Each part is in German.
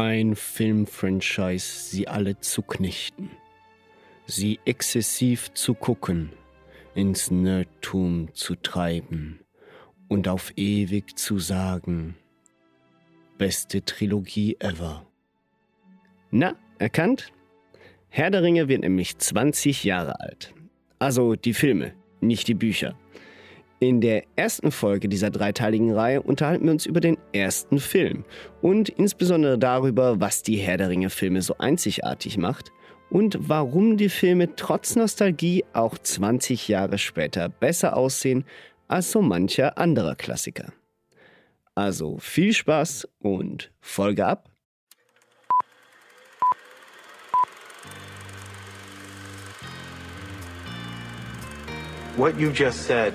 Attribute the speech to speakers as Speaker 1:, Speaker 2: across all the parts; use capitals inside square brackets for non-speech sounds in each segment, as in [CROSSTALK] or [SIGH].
Speaker 1: ein Filmfranchise sie alle zu knechten, sie exzessiv zu gucken, ins Nerdtum zu treiben und auf ewig zu sagen, beste Trilogie ever. Na, erkannt? Herr der Ringe wird nämlich 20 Jahre alt. Also die Filme, nicht die Bücher. In der ersten Folge dieser dreiteiligen Reihe unterhalten wir uns über den ersten Film und insbesondere darüber, was die Herr der Ringe-Filme so einzigartig macht und warum die Filme trotz Nostalgie auch 20 Jahre später besser aussehen als so mancher anderer Klassiker. Also viel Spaß und Folge ab.
Speaker 2: What you just said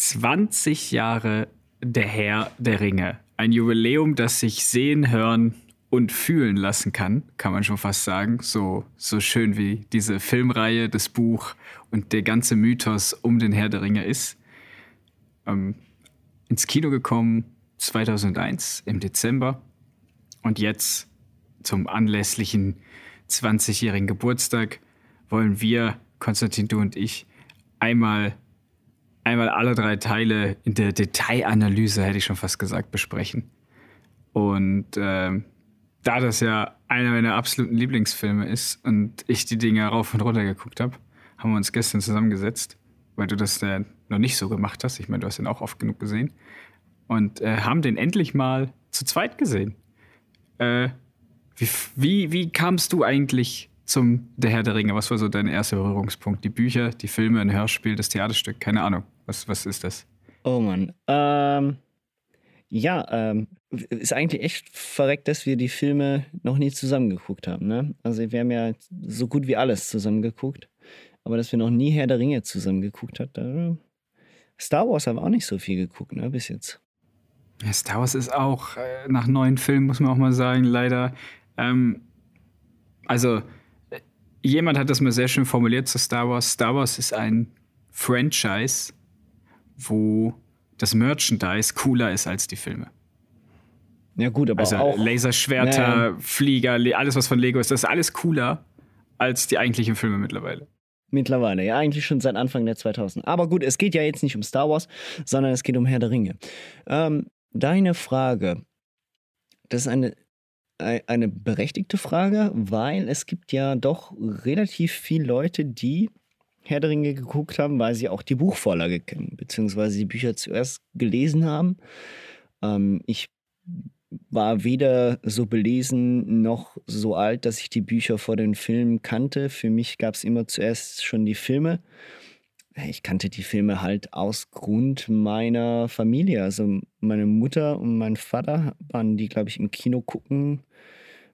Speaker 3: 20 Jahre der Herr der Ringe. Ein Jubiläum, das sich sehen, hören und fühlen lassen kann, kann man schon fast sagen. So, so schön wie diese Filmreihe, das Buch und der ganze Mythos um den Herr der Ringe ist. Ähm, ins Kino gekommen 2001 im Dezember und jetzt zum anlässlichen 20-jährigen Geburtstag wollen wir, Konstantin, du und ich, einmal einmal alle drei Teile in der Detailanalyse, hätte ich schon fast gesagt, besprechen. Und äh, da das ja einer meiner absoluten Lieblingsfilme ist und ich die Dinge rauf und runter geguckt habe, haben wir uns gestern zusammengesetzt, weil du das äh, noch nicht so gemacht hast. Ich meine, du hast ihn auch oft genug gesehen. Und äh, haben den endlich mal zu zweit gesehen. Äh, wie, wie, wie kamst du eigentlich zum Der Herr der Ringe? Was war so dein erster Berührungspunkt? Die Bücher, die Filme, ein Hörspiel, das Theaterstück? Keine Ahnung. Was, was ist das?
Speaker 1: Oh Mann. Ähm, ja, ähm, ist eigentlich echt verreckt, dass wir die Filme noch nie zusammengeguckt haben. Ne? Also wir haben ja so gut wie alles zusammengeguckt. Aber dass wir noch nie Herr der Ringe zusammengeguckt haben, Star Wars haben wir auch nicht so viel geguckt, ne, bis jetzt.
Speaker 3: Ja, Star Wars ist auch äh, nach neuen Filmen, muss man auch mal sagen, leider. Ähm, also jemand hat das mal sehr schön formuliert zu Star Wars. Star Wars ist ein Franchise, wo das Merchandise cooler ist als die Filme.
Speaker 1: Ja, gut, aber
Speaker 3: also
Speaker 1: auch.
Speaker 3: Laserschwerter,
Speaker 1: Nee.
Speaker 3: Flieger, Le- alles, was von Lego ist, das ist alles cooler als die eigentlichen Filme mittlerweile.
Speaker 1: Mittlerweile, ja, eigentlich schon seit Anfang der 2000. Aber gut, es geht ja jetzt nicht um Star Wars, sondern es geht um Herr der Ringe. Ähm, deine Frage, das ist eine, ei- eine berechtigte Frage, weil es gibt ja doch relativ viele Leute, die Herr der Ringe geguckt haben, weil sie auch die Buchvorlage kennen, beziehungsweise die Bücher zuerst gelesen haben. Ähm, ich war weder so belesen noch so alt, dass ich die Bücher vor den Filmen kannte. Für mich gab es immer zuerst schon die Filme. Ich kannte die Filme halt aus Grund meiner Familie. Also meine Mutter und mein Vater waren die, glaube ich, im Kino gucken.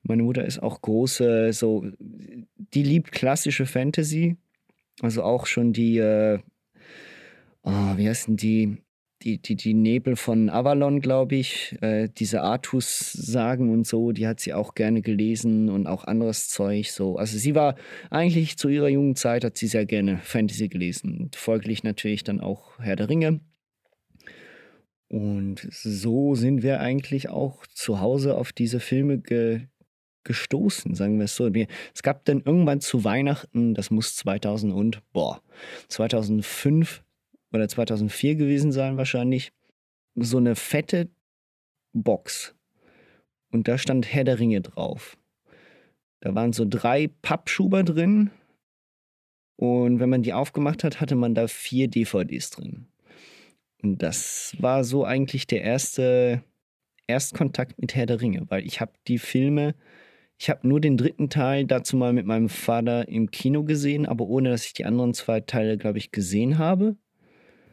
Speaker 1: Meine Mutter ist auch große, so, die liebt klassische Fantasy. Also auch schon die, äh, oh, wie heißen die? die, die, die Nebel von Avalon, glaube ich, äh, diese Artus-Sagen und so, die hat sie auch gerne gelesen und auch anderes Zeug. So. Also sie war eigentlich zu ihrer jungen Zeit, hat sie sehr gerne Fantasy gelesen. Und folglich natürlich dann auch Herr der Ringe. Und so sind wir eigentlich auch zu Hause auf diese Filme ge gestoßen, sagen wir es so. Es gab dann irgendwann zu Weihnachten, das muss 2000 und, boah, 2005 oder 2004 gewesen sein wahrscheinlich, so eine fette Box. Und da stand Herr der Ringe drauf. Da waren so drei Pappschuber drin. Und wenn man die aufgemacht hat, hatte man da vier DVDs drin. Und das war so eigentlich der erste Erstkontakt mit Herr der Ringe, weil ich habe die Filme, ich habe nur den dritten Teil dazu mal mit meinem Vater im Kino gesehen, aber ohne dass ich die anderen zwei Teile, glaube ich, gesehen habe.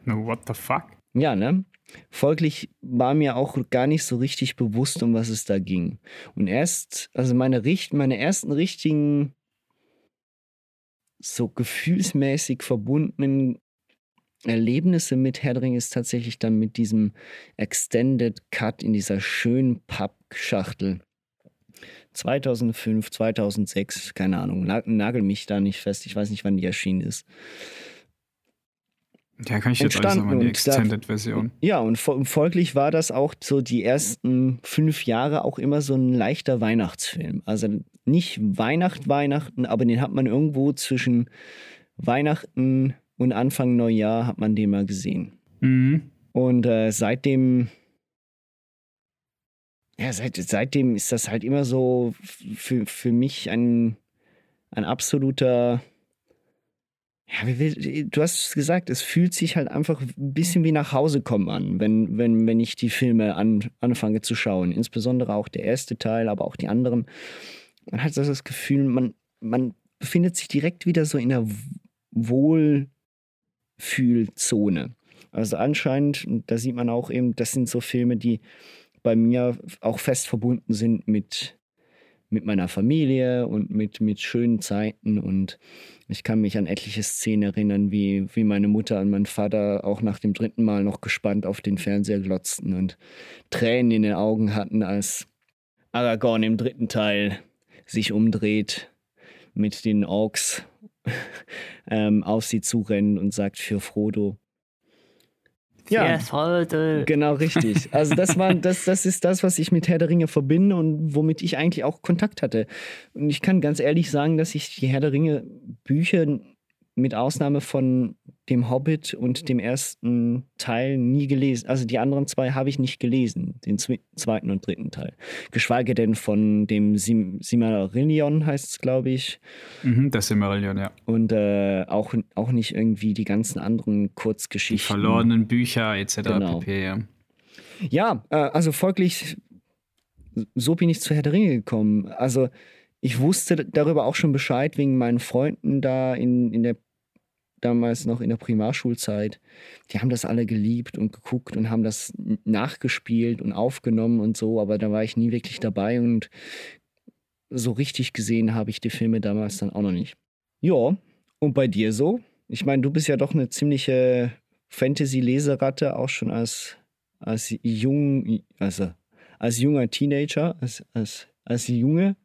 Speaker 3: No, what the fuck?
Speaker 1: Ja, ne? Folglich war mir auch gar nicht so richtig bewusst, um was es da ging. Und erst, also meine, meine ersten richtigen, so gefühlsmäßig verbundenen Erlebnisse mit Ringe ist tatsächlich dann mit diesem Extended Cut in dieser schönen Pappschachtel. 2005, 2006, keine Ahnung, nagel mich da nicht fest, ich weiß nicht, wann die erschienen ist.
Speaker 3: Ja, kann ich jetzt alles nochmal die Extended-Version.
Speaker 1: Ja, und folglich war das auch so die ersten fünf Jahre auch immer so ein leichter Weihnachtsfilm. Also nicht Weihnacht, Weihnachten, aber den hat man irgendwo zwischen Weihnachten und Anfang Neujahr hat man den mal gesehen.
Speaker 3: Mhm.
Speaker 1: Und äh, seitdem, ja, seit, seitdem ist das halt immer so für, für mich ein, ein absoluter ja, du hast gesagt, es fühlt sich halt einfach ein bisschen wie nach Hause kommen an, wenn, wenn, wenn ich die Filme an, anfange zu schauen. Insbesondere auch der erste Teil, aber auch die anderen. Man hat das Gefühl, man, man befindet sich direkt wieder so in einer Wohlfühlzone. Also anscheinend, da sieht man auch eben, das sind so Filme, die bei mir auch fest verbunden sind mit, mit meiner Familie und mit, mit schönen Zeiten. Und ich kann mich an etliche Szenen erinnern, wie, wie meine Mutter und mein Vater auch nach dem dritten Mal noch gespannt auf den Fernseher glotzten und Tränen in den Augen hatten, als Aragorn im dritten Teil sich umdreht mit den Orks [LAUGHS] ähm, auf sie zurennt und sagt für Frodo,
Speaker 4: ja, heute.
Speaker 1: Genau, richtig. Also das war, das, das ist das, was ich mit Herr der Ringe verbinde und womit ich eigentlich auch Kontakt hatte. Und ich kann ganz ehrlich sagen, dass ich die Herr der Ringe Bücher mit Ausnahme von dem Hobbit und dem ersten Teil nie gelesen. Also die anderen zwei habe ich nicht gelesen, den zweiten und dritten Teil. Geschweige denn von dem Sim Silmarillion heißt es, glaube ich.
Speaker 3: Mhm, das Silmarillion, ja.
Speaker 1: Und äh, auch, auch nicht irgendwie die ganzen anderen Kurzgeschichten.
Speaker 3: Die verlorenen Bücher etc. Genau. pp. Ja,
Speaker 1: ja äh, also folglich, so bin ich zu Herr der Ringe gekommen. Also ich wusste darüber auch schon Bescheid wegen meinen Freunden da in, in der damals noch in der Primarschulzeit, die haben das alle geliebt und geguckt und haben das nachgespielt und aufgenommen und so, aber da war ich nie wirklich dabei und so richtig gesehen habe ich die Filme damals dann auch noch nicht. Ja, und bei dir so? Ich meine, du bist ja doch eine ziemliche Fantasy-Leseratte, auch schon als, als jung, also als junger Teenager, als, als, als Junge.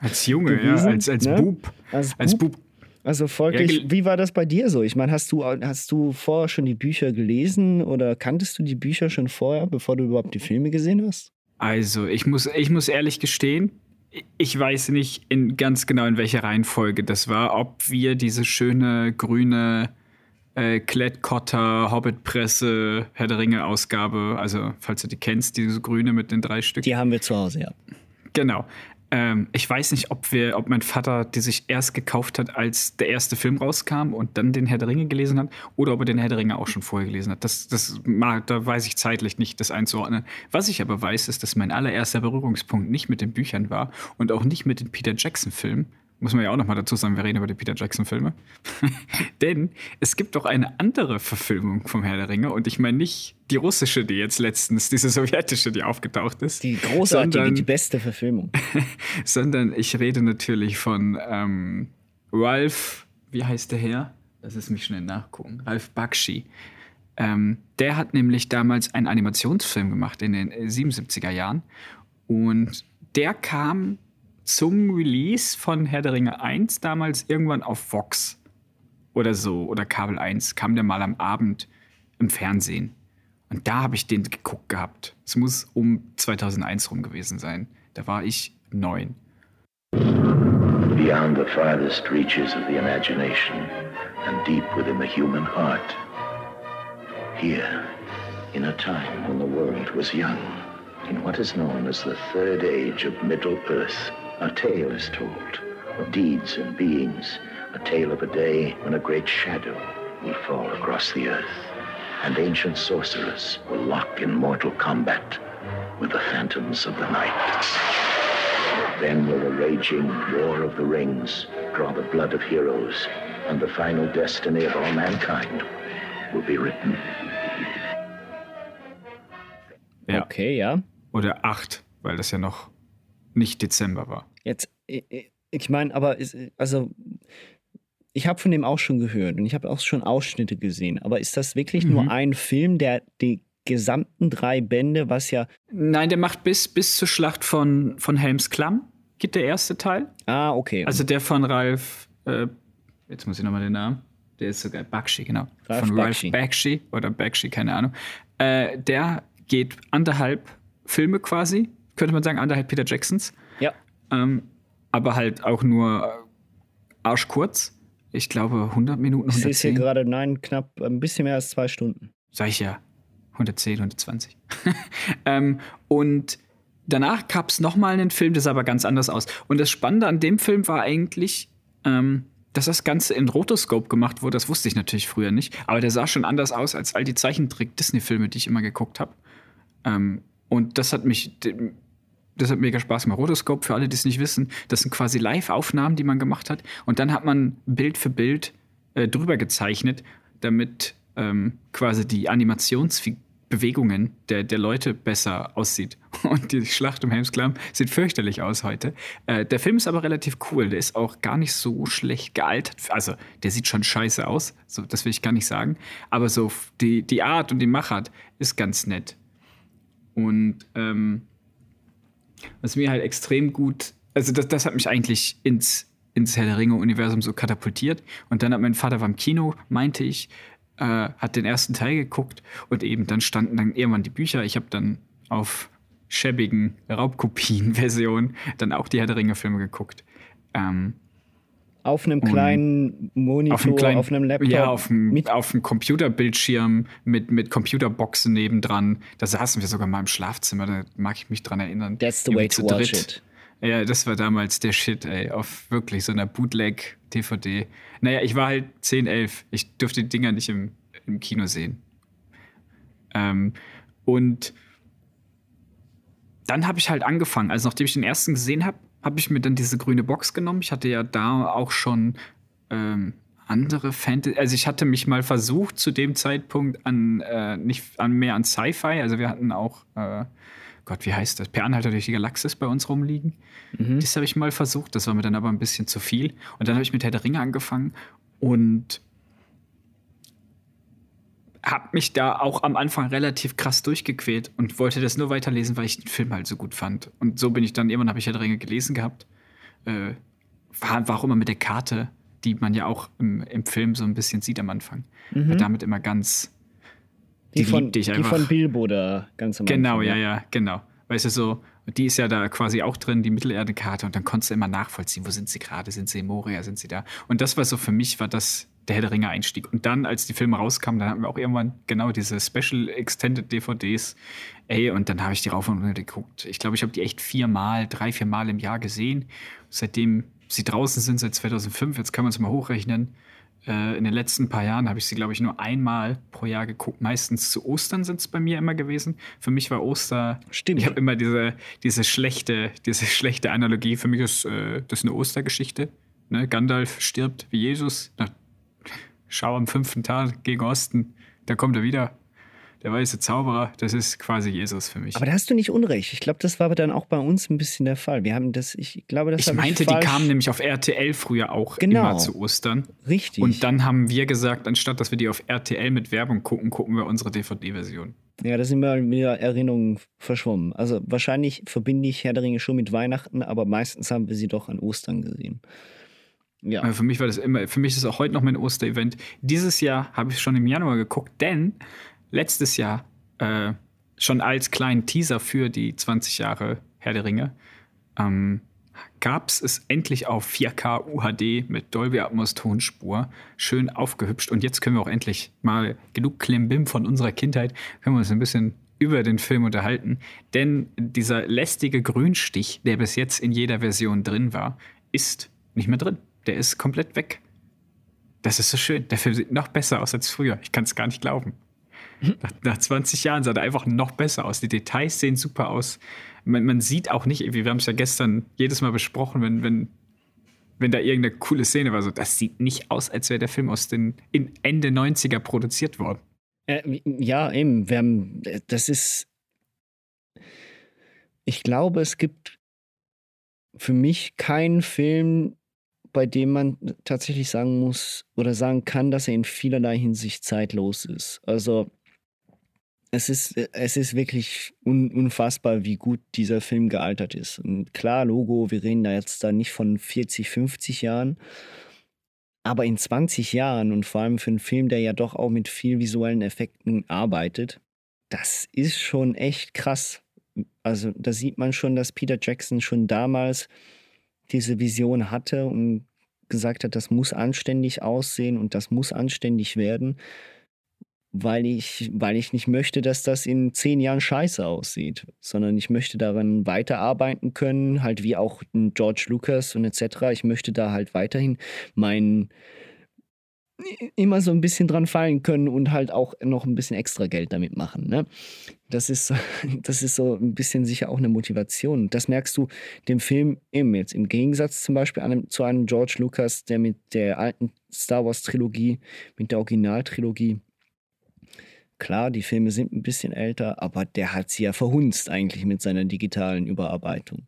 Speaker 3: Als Junge, gewesen, ja, als, als ne? Bub. Als Bub. Als Bub
Speaker 1: also folglich, ja, wie war das bei dir so? Ich meine, hast du, hast du vorher schon die Bücher gelesen oder kanntest du die Bücher schon vorher, bevor du überhaupt die Filme gesehen hast?
Speaker 3: Also, ich muss, ich muss ehrlich gestehen, ich weiß nicht in, ganz genau, in welcher Reihenfolge das war, ob wir diese schöne grüne äh, Klettkotter, Hobbit-Presse, Herr der Ringe-Ausgabe, also falls du die kennst, diese grüne mit den drei Stück.
Speaker 1: Die haben wir zu Hause, ja.
Speaker 3: Genau. Ähm, ich weiß nicht, ob wir, ob mein Vater die sich erst gekauft hat, als der erste Film rauskam und dann den Herr der Ringe gelesen hat, oder ob er den Herr der Ringe auch schon vorher gelesen hat. Das, das da weiß ich zeitlich nicht, das einzuordnen. Was ich aber weiß, ist, dass mein allererster Berührungspunkt nicht mit den Büchern war und auch nicht mit den Peter Jackson-Filmen, muss man ja auch nochmal dazu sagen, wir reden über die Peter Jackson-Filme. [LAUGHS] Denn es gibt doch eine andere Verfilmung vom Herr der Ringe und ich meine nicht die russische, die jetzt letztens, diese sowjetische, die aufgetaucht ist.
Speaker 1: Die großartige, sondern, die beste Verfilmung. [LAUGHS]
Speaker 3: sondern ich rede natürlich von ähm, Ralph, wie heißt der Herr? Lass es mich schnell nachgucken. Ralph Bakshi. Ähm, der hat nämlich damals einen Animationsfilm gemacht in den 77er Jahren und der kam zum Release von Herr der Ringe 1 damals irgendwann auf Vox oder so oder Kabel 1 kam der mal am Abend im Fernsehen. Und da habe ich den geguckt gehabt. Es muss um 2001 rum gewesen sein. Da war ich neun. Beyond the farthest reaches of the imagination and deep within the human heart. Here, in a time when the world was young, in what is known as the third age of Middle Earth. A tale is told of deeds and beings, a tale of a day when a great shadow will fall across the earth, and ancient sorcerers will lock in mortal combat with the phantoms of the night. Then will the raging war of the rings draw the blood of heroes, and the final destiny of all mankind will be written.
Speaker 1: Okay, ja.
Speaker 3: Oder 8, weil das ja noch nicht Dezember war.
Speaker 1: Jetzt, ich meine, aber ist, also ich habe von dem auch schon gehört und ich habe auch schon Ausschnitte gesehen. Aber ist das wirklich mhm. nur ein Film, der die gesamten drei Bände, was ja.
Speaker 3: Nein, der macht bis, bis zur Schlacht von, von Helms Klamm, geht der erste Teil.
Speaker 1: Ah, okay.
Speaker 3: Also der von Ralf, äh, jetzt muss ich nochmal den Namen. Der ist sogar Bakshi, genau.
Speaker 1: Ralf
Speaker 3: von
Speaker 1: Bakshi.
Speaker 3: Ralf Bakshi oder Bakshi, keine Ahnung. Äh, der geht anderthalb Filme quasi, könnte man sagen, anderthalb Peter Jacksons.
Speaker 1: Ja.
Speaker 3: Ähm, aber halt auch nur arschkurz. Ich glaube 100 Minuten. 110.
Speaker 1: Ich sehe hier gerade, nein, knapp ein bisschen mehr als zwei Stunden.
Speaker 3: Sag ich ja. 110, 120. [LAUGHS] ähm, und danach gab es nochmal einen Film, der sah aber ganz anders aus. Und das Spannende an dem Film war eigentlich, ähm, dass das Ganze in Rotoscope gemacht wurde. Das wusste ich natürlich früher nicht. Aber der sah schon anders aus als all die Zeichentrick-Disney-Filme, die ich immer geguckt habe. Ähm, und das hat mich das hat mega Spaß gemacht. Rotoscope, für alle, die es nicht wissen, das sind quasi Live-Aufnahmen, die man gemacht hat. Und dann hat man Bild für Bild äh, drüber gezeichnet, damit ähm, quasi die Animationsbewegungen der, der Leute besser aussieht. [LAUGHS] Und die Schlacht um Helmsklamm sieht fürchterlich aus heute. Äh, der Film ist aber relativ cool. Der ist auch gar nicht so schlecht gealtert. Also, der sieht schon scheiße aus. So, das will ich gar nicht sagen. Aber so die, die Art und die Machart ist ganz nett. Und ähm, was mir halt extrem gut, also das, das hat mich eigentlich ins, ins Herr der Ringe-Universum so katapultiert. Und dann hat mein Vater war im Kino, meinte ich, äh, hat den ersten Teil geguckt und eben dann standen dann irgendwann die Bücher. Ich habe dann auf schäbigen Raubkopien-Versionen dann auch die Herr der Ringe-Filme geguckt. Ähm,
Speaker 1: auf einem kleinen Monitor, auf einem, kleinen, auf einem Laptop.
Speaker 3: Ja, auf einem, mit auf einem Computerbildschirm mit, mit Computerboxen nebendran. Da saßen wir sogar mal im Schlafzimmer, da mag ich mich dran erinnern.
Speaker 1: That's the way to watch it.
Speaker 3: Ja, das war damals der Shit, ey. Auf wirklich so einer Bootleg-DVD. Naja, ich war halt 10, 11. Ich durfte die Dinger nicht im, im Kino sehen. Ähm, und dann habe ich halt angefangen. Also, nachdem ich den ersten gesehen habe, habe ich mir dann diese grüne Box genommen. Ich hatte ja da auch schon ähm, andere Fantasy. Also ich hatte mich mal versucht zu dem Zeitpunkt an äh, nicht an mehr an Sci-Fi. Also wir hatten auch äh, Gott, wie heißt das? Per Anhalter durch die Galaxis bei uns rumliegen. Mhm. Das habe ich mal versucht. Das war mir dann aber ein bisschen zu viel. Und dann habe ich mit Herr der Ringe angefangen und habe mich da auch am Anfang relativ krass durchgequält und wollte das nur weiterlesen, weil ich den Film halt so gut fand. Und so bin ich dann irgendwann habe ich ja Ringe gelesen gehabt. Äh, war, war auch immer mit der Karte, die man ja auch im, im Film so ein bisschen sieht am Anfang. Mhm. War damit immer ganz.
Speaker 1: Die, die von, die von Bilbo da ganz am
Speaker 3: Genau, Anfang, ja, ja, genau. Weißt du, so, die ist ja da quasi auch drin, die Mittelerde-Karte, und dann konntest du immer nachvollziehen, wo sind sie gerade, sind sie in Moria, sind sie da. Und das war so für mich, war das der Herr der Ringe Einstieg. Und dann, als die Filme rauskamen, dann hatten wir auch irgendwann genau diese Special Extended DVDs. Ey, und dann habe ich die rauf und runter geguckt. Ich glaube, ich habe die echt viermal, drei, vier Mal im Jahr gesehen. Seitdem sie draußen sind, seit 2005, jetzt kann man es mal hochrechnen. Äh, in den letzten paar Jahren habe ich sie, glaube ich, nur einmal pro Jahr geguckt. Meistens zu Ostern sind es bei mir immer gewesen. Für mich war Oster.
Speaker 1: Stimmt.
Speaker 3: Ich habe immer diese, diese, schlechte, diese schlechte Analogie. Für mich ist äh, das eine Ostergeschichte. Ne? Gandalf stirbt wie Jesus nach schau am fünften Tag gegen Osten, da kommt er wieder. Der weiße Zauberer, das ist quasi Jesus für mich.
Speaker 1: Aber da hast du nicht unrecht. Ich glaube, das war aber dann auch bei uns ein bisschen der Fall. Wir haben das, ich glaube, das
Speaker 3: Ich meinte,
Speaker 1: ich
Speaker 3: die kamen nämlich auf RTL früher auch
Speaker 1: genau.
Speaker 3: immer zu Ostern.
Speaker 1: Richtig.
Speaker 3: Und dann haben wir gesagt, anstatt dass wir die auf RTL mit Werbung gucken, gucken wir unsere DVD-Version.
Speaker 1: Ja, da sind mir wieder Erinnerungen verschwommen. Also wahrscheinlich verbinde ich Herr der Ringe schon mit Weihnachten, aber meistens haben wir sie doch an Ostern gesehen.
Speaker 3: Ja. Für mich war das immer, für mich ist auch heute noch mein Osterevent. Dieses Jahr habe ich schon im Januar geguckt, denn letztes Jahr äh, schon als kleinen Teaser für die 20 Jahre Herr der Ringe ähm, gab es es endlich auf 4K UHD mit Dolby Atmos Tonspur schön aufgehübscht und jetzt können wir auch endlich mal genug Klimbim von unserer Kindheit können wir uns ein bisschen über den Film unterhalten, denn dieser lästige Grünstich, der bis jetzt in jeder Version drin war, ist nicht mehr drin. Der ist komplett weg. Das ist so schön. Der Film sieht noch besser aus als früher. Ich kann es gar nicht glauben. Nach, nach, 20 Jahren sah er einfach noch besser aus. Die Details sehen super aus. Man, man sieht auch nicht, wir haben es ja gestern jedes Mal besprochen, wenn, wenn, wenn da irgendeine coole Szene war, so, das sieht nicht aus, als wäre der Film aus den in Ende 90er produziert worden.
Speaker 1: Äh, ja, eben. Wir haben, das ist ich glaube, es gibt für mich keinen Film, bei dem man tatsächlich sagen muss oder sagen kann, dass er in vielerlei Hinsicht zeitlos ist. Also es ist, es ist wirklich un, unfassbar, wie gut dieser Film gealtert ist. Und klar, Logo, wir reden da jetzt da nicht von 40, 50 Jahren, aber in 20 Jahren und vor allem für einen Film, der ja doch auch mit viel visuellen Effekten arbeitet, das ist schon echt krass. Also da sieht man schon, dass Peter Jackson schon damals diese Vision hatte und gesagt hat, das muss anständig aussehen und das muss anständig werden, weil ich, weil ich nicht möchte, dass das in zehn Jahren scheiße aussieht, sondern ich möchte daran weiterarbeiten können, halt wie auch George Lucas und etc. Ich möchte da halt weiterhin meinen immer so ein bisschen dran fallen können und halt auch noch ein bisschen extra Geld damit machen. Ne? Das, ist, [LAUGHS] das ist so ein bisschen sicher auch eine Motivation. Das merkst du dem Film eben jetzt. Im Gegensatz zum Beispiel einem, zu einem George Lucas, der mit der alten Star Wars-Trilogie, mit der Originaltrilogie, klar, die Filme sind ein bisschen älter, aber der hat sie ja verhunzt eigentlich mit seiner digitalen Überarbeitung.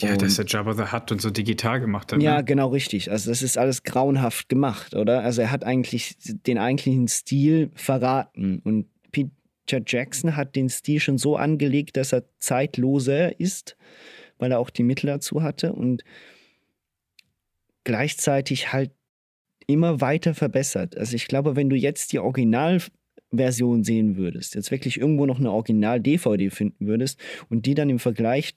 Speaker 3: Ja, und, dass der Jabba the Hutt und so digital gemacht hat.
Speaker 1: Ja, ne? genau richtig. Also das ist alles grauenhaft gemacht, oder? Also er hat eigentlich den eigentlichen Stil verraten und Peter Jackson hat den Stil schon so angelegt, dass er zeitloser ist, weil er auch die Mittel dazu hatte und gleichzeitig halt immer weiter verbessert. Also ich glaube, wenn du jetzt die Originalversion sehen würdest, jetzt wirklich irgendwo noch eine Original-DVD finden würdest und die dann im Vergleich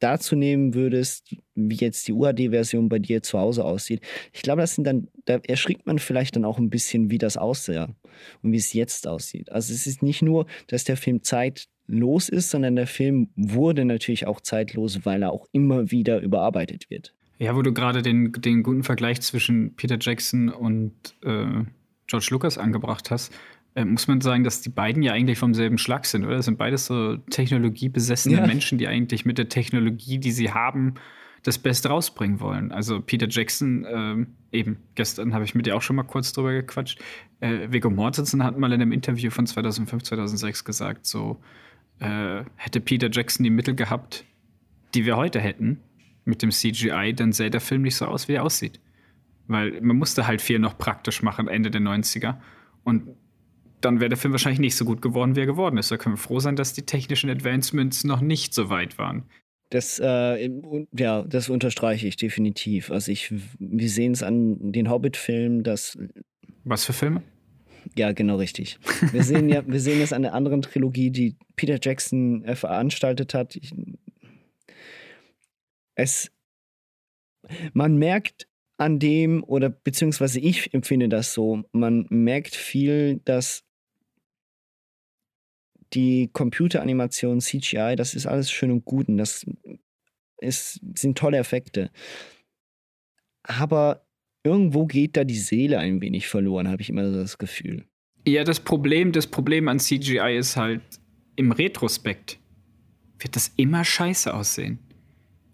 Speaker 1: dazu nehmen würdest, wie jetzt die UHD-Version bei dir zu Hause aussieht, ich glaube, das sind dann, da erschrickt man vielleicht dann auch ein bisschen, wie das aussah und wie es jetzt aussieht. Also es ist nicht nur, dass der Film zeitlos ist, sondern der Film wurde natürlich auch zeitlos, weil er auch immer wieder überarbeitet wird.
Speaker 3: Ja, wo du gerade den, den guten Vergleich zwischen Peter Jackson und äh, George Lucas angebracht hast, äh, muss man sagen, dass die beiden ja eigentlich vom selben Schlag sind, oder? Das sind beides so technologiebesessene ja. Menschen, die eigentlich mit der Technologie, die sie haben, das Beste rausbringen wollen. Also Peter Jackson, äh, eben, gestern habe ich mit dir auch schon mal kurz drüber gequatscht. Äh, Viggo Mortensen hat mal in einem Interview von 2005, 2006 gesagt, so äh, hätte Peter Jackson die Mittel gehabt, die wir heute hätten, mit dem CGI, dann sähe der Film nicht so aus, wie er aussieht. Weil man musste halt viel noch praktisch machen, Ende der 90er. Und dann wäre der Film wahrscheinlich nicht so gut geworden, wie er geworden ist. Da können wir froh sein, dass die technischen Advancements noch nicht so weit waren.
Speaker 1: Das, äh, ja, das unterstreiche ich definitiv. Also ich, wir sehen es an den Hobbit-Filmen, dass.
Speaker 3: Was für Filme?
Speaker 1: Ja, genau richtig. Wir sehen ja, wir sehen es an der anderen Trilogie, die Peter Jackson äh, veranstaltet hat. Ich, es, man merkt an dem, oder beziehungsweise ich empfinde das so, man merkt viel, dass die Computeranimation, CGI, das ist alles schön und gut und das ist, sind tolle Effekte. Aber irgendwo geht da die Seele ein wenig verloren, habe ich immer so das Gefühl.
Speaker 3: Ja, das Problem, das Problem an CGI ist halt, im Retrospekt wird das immer scheiße aussehen.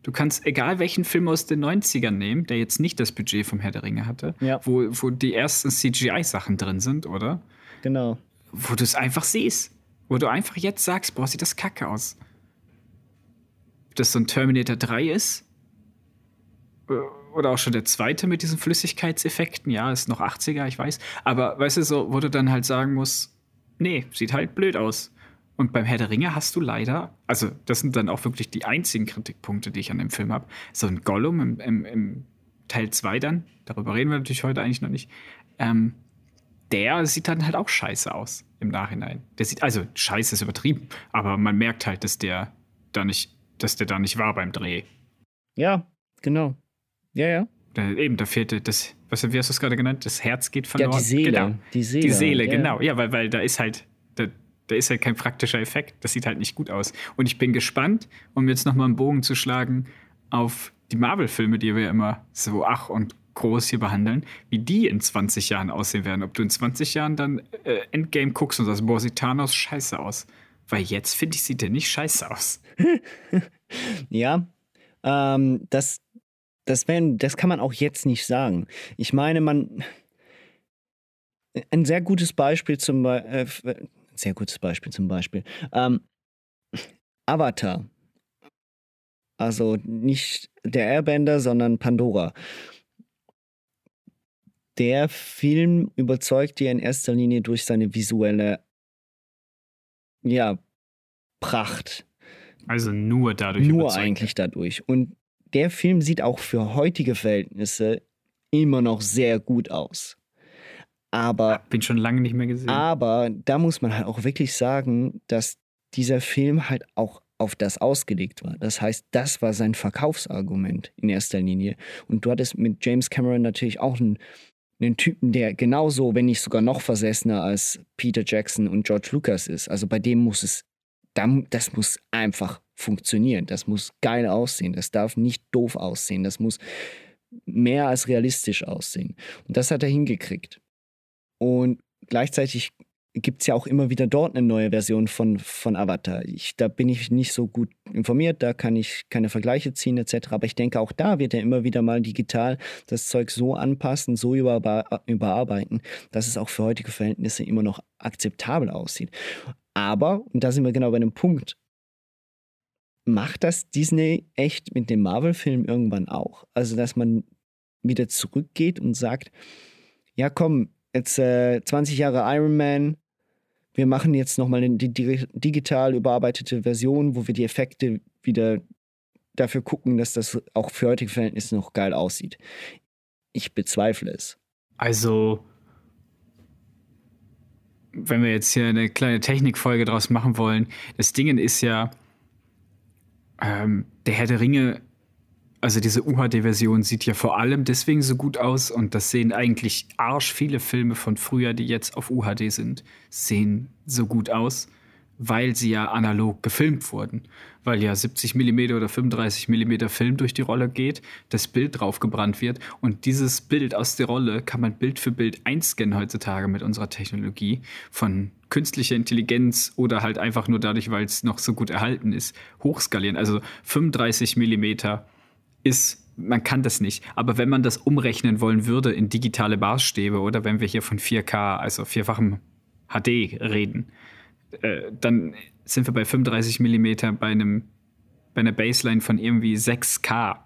Speaker 3: Du kannst egal welchen Film aus den 90ern nehmen, der jetzt nicht das Budget vom Herr der Ringe hatte, ja. wo, wo die ersten CGI-Sachen drin sind, oder?
Speaker 1: Genau.
Speaker 3: Wo du es einfach siehst. Wo du einfach jetzt sagst, boah, sieht das kacke aus. Ob das so ein Terminator 3 ist? Oder auch schon der zweite mit diesen Flüssigkeitseffekten. Ja, ist noch 80er, ich weiß. Aber weißt du, so, wo du dann halt sagen musst, nee, sieht halt blöd aus. Und beim Herr der Ringe hast du leider, also das sind dann auch wirklich die einzigen Kritikpunkte, die ich an dem Film habe. So ein Gollum im, im, im Teil 2 dann, darüber reden wir natürlich heute eigentlich noch nicht, ähm, der sieht dann halt auch scheiße aus im Nachhinein. Der sieht, also scheiße ist übertrieben, aber man merkt halt, dass der da nicht, dass der da nicht war beim Dreh.
Speaker 1: Ja, genau. Ja, ja.
Speaker 3: Da, eben, da fehlte das, was, wie hast du es gerade genannt? Das Herz geht verloren.
Speaker 1: Ja, die Seele.
Speaker 3: Genau.
Speaker 1: Die Seele,
Speaker 3: die Seele ja. genau. Ja, weil, weil da ist halt, da, da ist halt kein praktischer Effekt. Das sieht halt nicht gut aus. Und ich bin gespannt, um jetzt nochmal einen Bogen zu schlagen auf die Marvel-Filme, die wir immer so ach und groß hier behandeln, wie die in 20 Jahren aussehen werden. Ob du in 20 Jahren dann äh, Endgame guckst und sagst, boah, sieht Thanos scheiße aus. Weil jetzt, finde ich, sieht der nicht scheiße aus. [LAUGHS]
Speaker 1: ja, ähm, das, das, wär, das kann man auch jetzt nicht sagen. Ich meine, man. Ein sehr gutes Beispiel zum Beispiel. Äh, sehr gutes Beispiel zum Beispiel. Ähm, Avatar. Also nicht der Airbender, sondern Pandora. Der Film überzeugt dir in erster Linie durch seine visuelle ja, Pracht.
Speaker 3: Also nur dadurch.
Speaker 1: Nur eigentlich dadurch. Und der Film sieht auch für heutige Verhältnisse immer noch sehr gut aus. Aber.
Speaker 3: Bin schon lange nicht mehr gesehen.
Speaker 1: Aber da muss man halt auch wirklich sagen, dass dieser Film halt auch auf das ausgelegt war. Das heißt, das war sein Verkaufsargument in erster Linie. Und du hattest mit James Cameron natürlich auch einen, einen Typen, der genauso, wenn nicht sogar noch versessener als Peter Jackson und George Lucas ist. Also bei dem muss es, das muss einfach funktionieren. Das muss geil aussehen. Das darf nicht doof aussehen. Das muss mehr als realistisch aussehen. Und das hat er hingekriegt. Und gleichzeitig gibt es ja auch immer wieder dort eine neue Version von, von Avatar. Ich, da bin ich nicht so gut informiert, da kann ich keine Vergleiche ziehen etc. Aber ich denke, auch da wird er immer wieder mal digital das Zeug so anpassen, so überarbeiten, dass es auch für heutige Verhältnisse immer noch akzeptabel aussieht. Aber, und da sind wir genau bei einem Punkt, macht das Disney echt mit dem Marvel-Film irgendwann auch? Also, dass man wieder zurückgeht und sagt, ja komm, jetzt äh, 20 Jahre Iron Man, wir machen jetzt nochmal eine digital überarbeitete Version, wo wir die Effekte wieder dafür gucken, dass das auch für heutige Verhältnisse noch geil aussieht. Ich bezweifle es.
Speaker 3: Also, wenn wir jetzt hier eine kleine Technikfolge draus machen wollen, das Ding ist ja, ähm, der Herr der Ringe also diese UHD-Version sieht ja vor allem deswegen so gut aus und das sehen eigentlich arsch viele Filme von früher, die jetzt auf UHD sind, sehen so gut aus, weil sie ja analog gefilmt wurden. Weil ja 70 mm oder 35 mm Film durch die Rolle geht, das Bild draufgebrannt wird und dieses Bild aus der Rolle kann man Bild für Bild einscannen heutzutage mit unserer Technologie von künstlicher Intelligenz oder halt einfach nur dadurch, weil es noch so gut erhalten ist, hochskalieren. Also 35 Millimeter ist, man kann das nicht. Aber wenn man das umrechnen wollen würde in digitale Maßstäbe oder wenn wir hier von 4K, also vierfachem HD reden, äh, dann sind wir bei 35 mm bei einem bei einer Baseline von irgendwie 6K.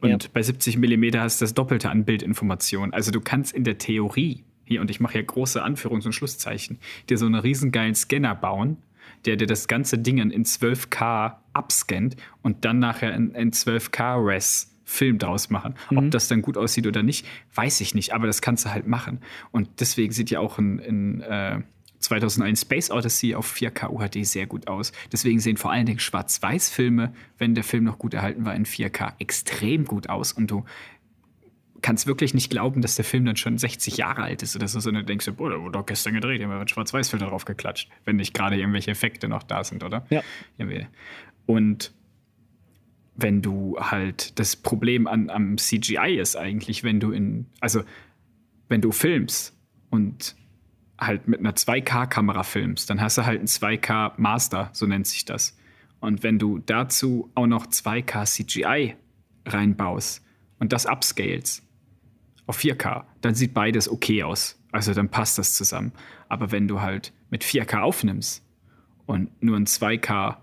Speaker 3: Und ja. bei 70 mm hast du das Doppelte an Bildinformation. Also du kannst in der Theorie, hier, und ich mache hier große Anführungs- und Schlusszeichen, dir so einen riesengeilen Scanner bauen, der dir das ganze Ding in 12K abscannt und dann nachher in, in 12K Res Film draus machen. Mhm. Ob das dann gut aussieht oder nicht, weiß ich nicht, aber das kannst du halt machen. Und deswegen sieht ja auch in, in äh, 2001 Space Odyssey auf 4K UHD sehr gut aus. Deswegen sehen vor allen Dingen Schwarz-Weiß-Filme, wenn der Film noch gut erhalten war, in 4K extrem gut aus und du kannst wirklich nicht glauben, dass der Film dann schon 60 Jahre alt ist oder so, sondern du denkst, boah, der wurde doch gestern gedreht, haben wir einen Schwarz-Weiß-Filter drauf geklatscht, wenn nicht gerade irgendwelche Effekte noch da sind, oder?
Speaker 1: Ja.
Speaker 3: Und wenn du halt, das Problem an, am CGI ist eigentlich, wenn du in, also wenn du filmst und halt mit einer 2K-Kamera filmst, dann hast du halt einen 2K Master, so nennt sich das. Und wenn du dazu auch noch 2K CGI reinbaust und das upscales, auf 4K, dann sieht beides okay aus. Also dann passt das zusammen. Aber wenn du halt mit 4K aufnimmst und nur ein 2K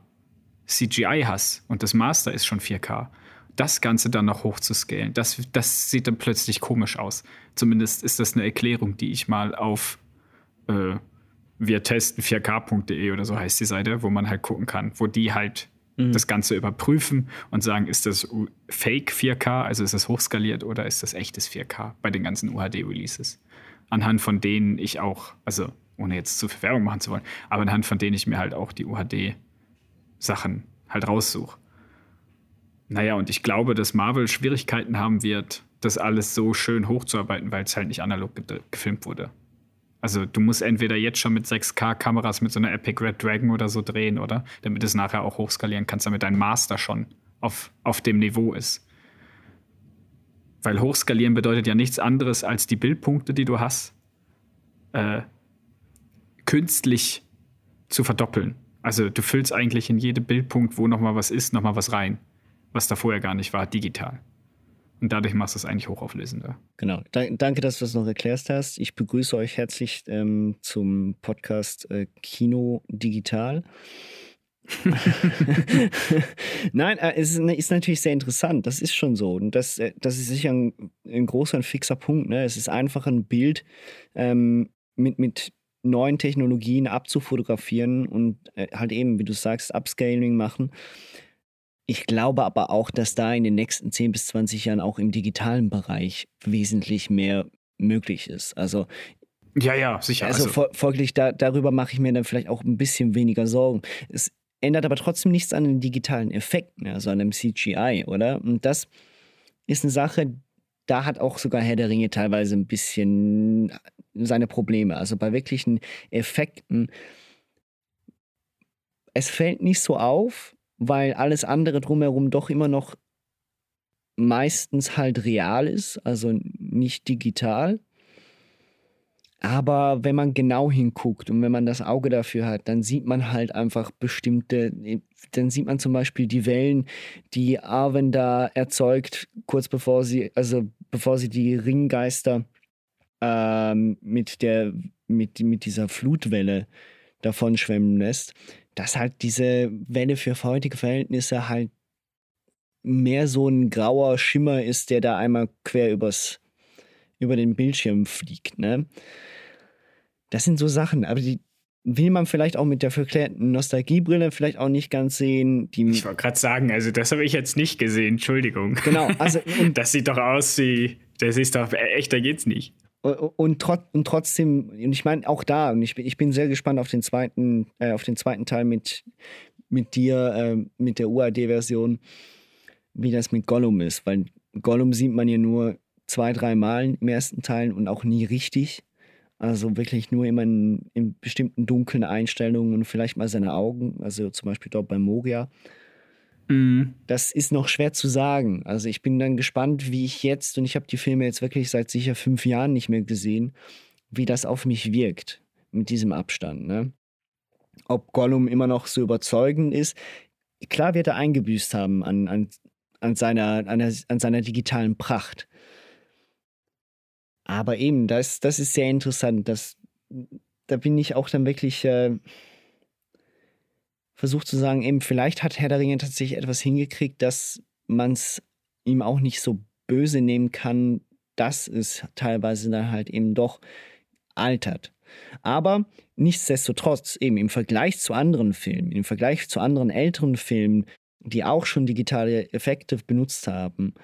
Speaker 3: CGI hast und das Master ist schon 4K, das Ganze dann noch hochzuscalen, das, das sieht dann plötzlich komisch aus. Zumindest ist das eine Erklärung, die ich mal auf äh, wir testen 4K.de oder so heißt die Seite, wo man halt gucken kann, wo die halt mhm. das Ganze überprüfen und sagen, ist das Fake 4K, also ist das hochskaliert oder ist das echtes 4K bei den ganzen UHD-Releases. Anhand von denen ich auch, also ohne jetzt zu viel Werbung machen zu wollen, aber anhand von denen ich mir halt auch die UHD-Sachen halt raussuche. Naja, und ich glaube, dass Marvel Schwierigkeiten haben wird, das alles so schön hochzuarbeiten, weil es halt nicht analog gefilmt wurde. Also du musst entweder jetzt schon mit 6K-Kameras mit so einer Epic Red Dragon oder so drehen, oder? Damit es nachher auch hochskalieren kannst, damit dein Master schon auf, auf dem Niveau ist. Weil hochskalieren bedeutet ja nichts anderes als die Bildpunkte, die du hast, äh, künstlich zu verdoppeln. Also du füllst eigentlich in jedem Bildpunkt, wo nochmal was ist, nochmal was rein, was da vorher gar nicht war, digital. Und dadurch machst du es eigentlich hochauflösender.
Speaker 1: Genau. Da, danke, dass du das noch erklärt hast. Ich begrüße euch herzlich ähm, zum Podcast äh, Kino Digital. [LAUGHS] Nein, äh, es ist, natürlich sehr interessant. Das ist schon so. Und das, äh, das ist sicher ein, ein großer und fixer Punkt. Ne? Es ist einfach ein Bild ähm, mit, mit neuen Technologien abzufotografieren und äh, halt eben, wie du sagst, Upscaling machen. Ich glaube aber auch, dass da in den nächsten 10 bis 20 Jahren auch im digitalen Bereich wesentlich mehr möglich ist. Also
Speaker 3: ja, ja, sicher.
Speaker 1: Also, also folglich da, darüber mache ich mir dann vielleicht auch ein bisschen weniger Sorgen. Es ändert aber trotzdem nichts an den digitalen Effekten, also an dem CGI, oder? Und das ist eine Sache, da hat auch sogar Herr der Ringe teilweise ein bisschen seine Probleme. Also bei wirklichen Effekten, es fällt nicht so auf, weil alles andere drumherum doch immer noch meistens halt real ist, also nicht digital. Aber wenn man genau hinguckt und wenn man das Auge dafür hat, dann sieht man halt einfach bestimmte, dann sieht man zum Beispiel die Wellen, die Arwen da erzeugt, kurz bevor sie, also bevor sie die Ringgeister ähm, mit der, mit, mit dieser Flutwelle davon schwemmen lässt, dass halt diese Welle für heutige Verhältnisse halt mehr so ein grauer Schimmer ist, der da einmal quer übers, über den Bildschirm fliegt, ne? Das sind so Sachen, aber die will man vielleicht auch mit der verklärten Nostalgiebrille vielleicht auch nicht ganz sehen.
Speaker 3: Ich wollte gerade sagen, also das habe ich jetzt nicht gesehen, Entschuldigung.
Speaker 1: Genau, also [LAUGHS]
Speaker 3: das sieht doch aus wie, das ist doch echt, da geht's nicht.
Speaker 1: Und, trot, und trotzdem, und ich meine auch da, und ich bin, ich bin sehr gespannt auf den zweiten, äh, auf den zweiten Teil mit, mit dir, äh, mit der UAD-Version, wie das mit Gollum ist, weil Gollum sieht man ja nur zwei, drei Mal im ersten Teil und auch nie richtig. Also wirklich nur immer in, in, bestimmten dunklen Einstellungen und vielleicht mal seine Augen, also zum Beispiel dort bei Moria. Mhm. Das ist noch schwer zu sagen. Also ich bin dann gespannt, wie ich jetzt, und ich habe die Filme jetzt wirklich seit sicher fünf Jahren nicht mehr gesehen, wie das auf mich wirkt mit diesem Abstand. Ne? Ob Gollum immer noch so überzeugend ist. Klar wird er eingebüßt haben an, an, an, seiner, an, der, an seiner digitalen Pracht. Aber eben, das, das ist sehr interessant. Das, da bin ich auch dann wirklich äh, versucht zu sagen, eben, vielleicht hat Herr der Ringe tatsächlich etwas hingekriegt, dass man es ihm auch nicht so böse nehmen kann, dass es teilweise dann halt eben doch altert. Aber nichtsdestotrotz, eben im Vergleich zu anderen Filmen, im Vergleich zu anderen älteren Filmen, die auch schon digitale Effekte benutzt haben,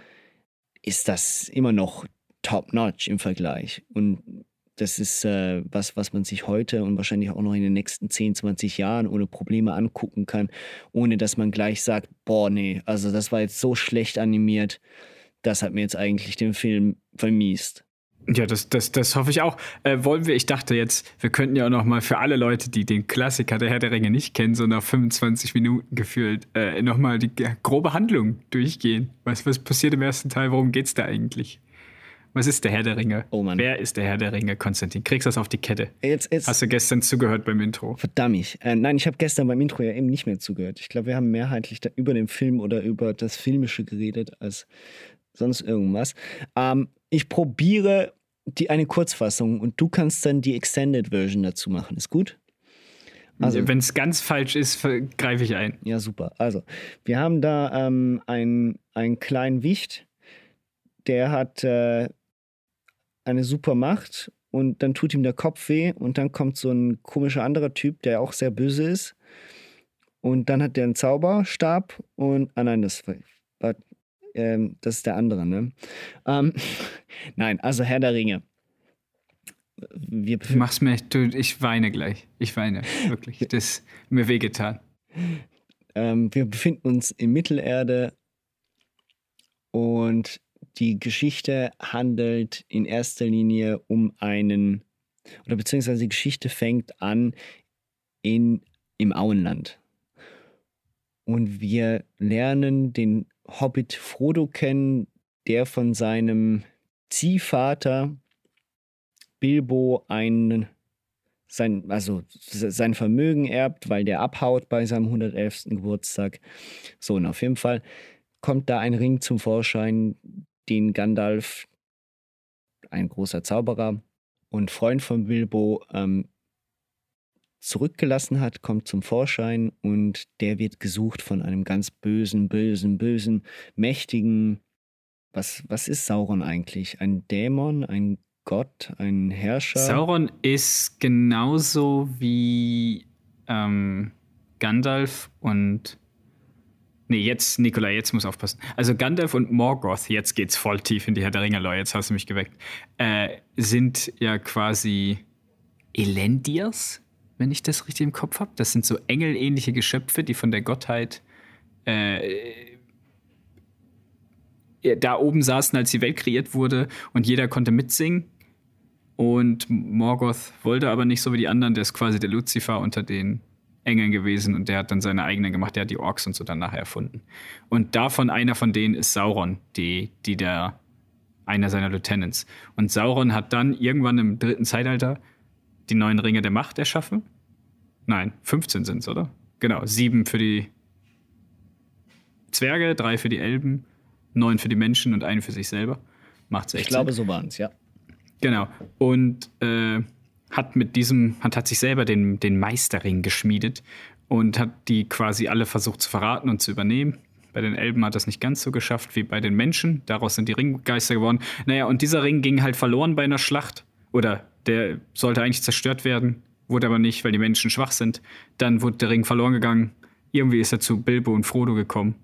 Speaker 1: ist das immer noch top-notch im Vergleich. Und das ist äh, was, was man sich heute und wahrscheinlich auch noch in den nächsten 10, 20 Jahren ohne Probleme angucken kann, ohne dass man gleich sagt, boah, nee, also das war jetzt so schlecht animiert, das hat mir jetzt eigentlich den Film vermiest.
Speaker 3: Ja, das, das, das hoffe ich auch. Äh, wollen wir, ich dachte jetzt, wir könnten ja auch noch mal für alle Leute, die den Klassiker der Herr der Ringe nicht kennen, so nach 25 Minuten gefühlt, äh, noch mal die grobe Handlung durchgehen. Was, was passiert im ersten Teil? Worum geht es da eigentlich? Was ist der Herr der Ringe? Oh Mann. Wer ist der Herr der Ringe, Konstantin? Kriegst du das auf die Kette?
Speaker 1: Jetzt, jetzt.
Speaker 3: Hast du gestern zugehört beim Intro?
Speaker 1: Verdammt. Äh, nein, ich habe gestern beim Intro ja eben nicht mehr zugehört. Ich glaube, wir haben mehrheitlich über den Film oder über das Filmische geredet als sonst irgendwas. Ähm, ich probiere die, eine Kurzfassung und du kannst dann die Extended Version dazu machen. Ist gut?
Speaker 3: Also, Wenn es ganz falsch ist, greife ich ein.
Speaker 1: Ja, super. Also, wir haben da ähm, einen, einen kleinen Wicht, der hat äh, eine super Macht und dann tut ihm der Kopf weh und dann kommt so ein komischer anderer Typ, der auch sehr böse ist. Und dann hat der einen Zauberstab und, ah nein, das war, ähm, das ist der andere, ne? Ähm, [LAUGHS] nein, also Herr der Ringe.
Speaker 3: Wir du machst mir, du, ich weine gleich. Ich weine, wirklich. Das ist mir wehgetan.
Speaker 1: Ähm, wir befinden uns in Mittelerde und die Geschichte handelt in erster Linie um einen, oder beziehungsweise die Geschichte fängt an in, im Auenland. Und wir lernen den Hobbit Frodo kennen, der von seinem Ziehvater Bilbo ein, sein, also sein Vermögen erbt, weil der abhaut bei seinem 111. Geburtstag. So, und auf jeden Fall kommt da ein Ring zum Vorschein, den Gandalf, ein großer Zauberer und Freund von Bilbo, ähm, zurückgelassen hat, kommt zum Vorschein und der wird gesucht von einem ganz bösen, bösen, bösen, mächtigen. Was, was ist Sauron eigentlich? Ein Dämon, ein Gott, ein Herrscher?
Speaker 3: Sauron ist genauso wie ähm, Gandalf und. Nee, jetzt, Nikola, jetzt muss aufpassen. Also Gandalf und Morgoth, jetzt geht's voll tief in die Herr der Ringe, jetzt hast du mich geweckt, äh, sind ja quasi Elendiers, wenn ich das richtig im Kopf habe. Das sind so engelähnliche Geschöpfe, die von der Gottheit äh, da oben saßen, als die Welt kreiert wurde und jeder konnte mitsingen. Und Morgoth wollte aber nicht so wie die anderen, der ist quasi der Lucifer unter den Engeln gewesen und der hat dann seine eigenen gemacht, der hat die Orks und so dann nachher erfunden. Und davon einer von denen ist Sauron, die, die der, einer seiner Lieutenants. Und Sauron hat dann irgendwann im dritten Zeitalter die neuen Ringe der Macht erschaffen. Nein, 15 sind es, oder? Genau, sieben für die Zwerge, drei für die Elben, neun für die Menschen und einen für sich selber. Macht 16.
Speaker 1: Ich glaube, so waren es, ja.
Speaker 3: Genau. Und äh, hat mit diesem, hat, hat sich selber den, den Meisterring geschmiedet und hat die quasi alle versucht zu verraten und zu übernehmen. Bei den Elben hat das nicht ganz so geschafft wie bei den Menschen. Daraus sind die Ringgeister geworden. Naja, und dieser Ring ging halt verloren bei einer Schlacht. Oder der sollte eigentlich zerstört werden, wurde aber nicht, weil die Menschen schwach sind. Dann wurde der Ring verloren gegangen. Irgendwie ist er zu Bilbo und Frodo gekommen.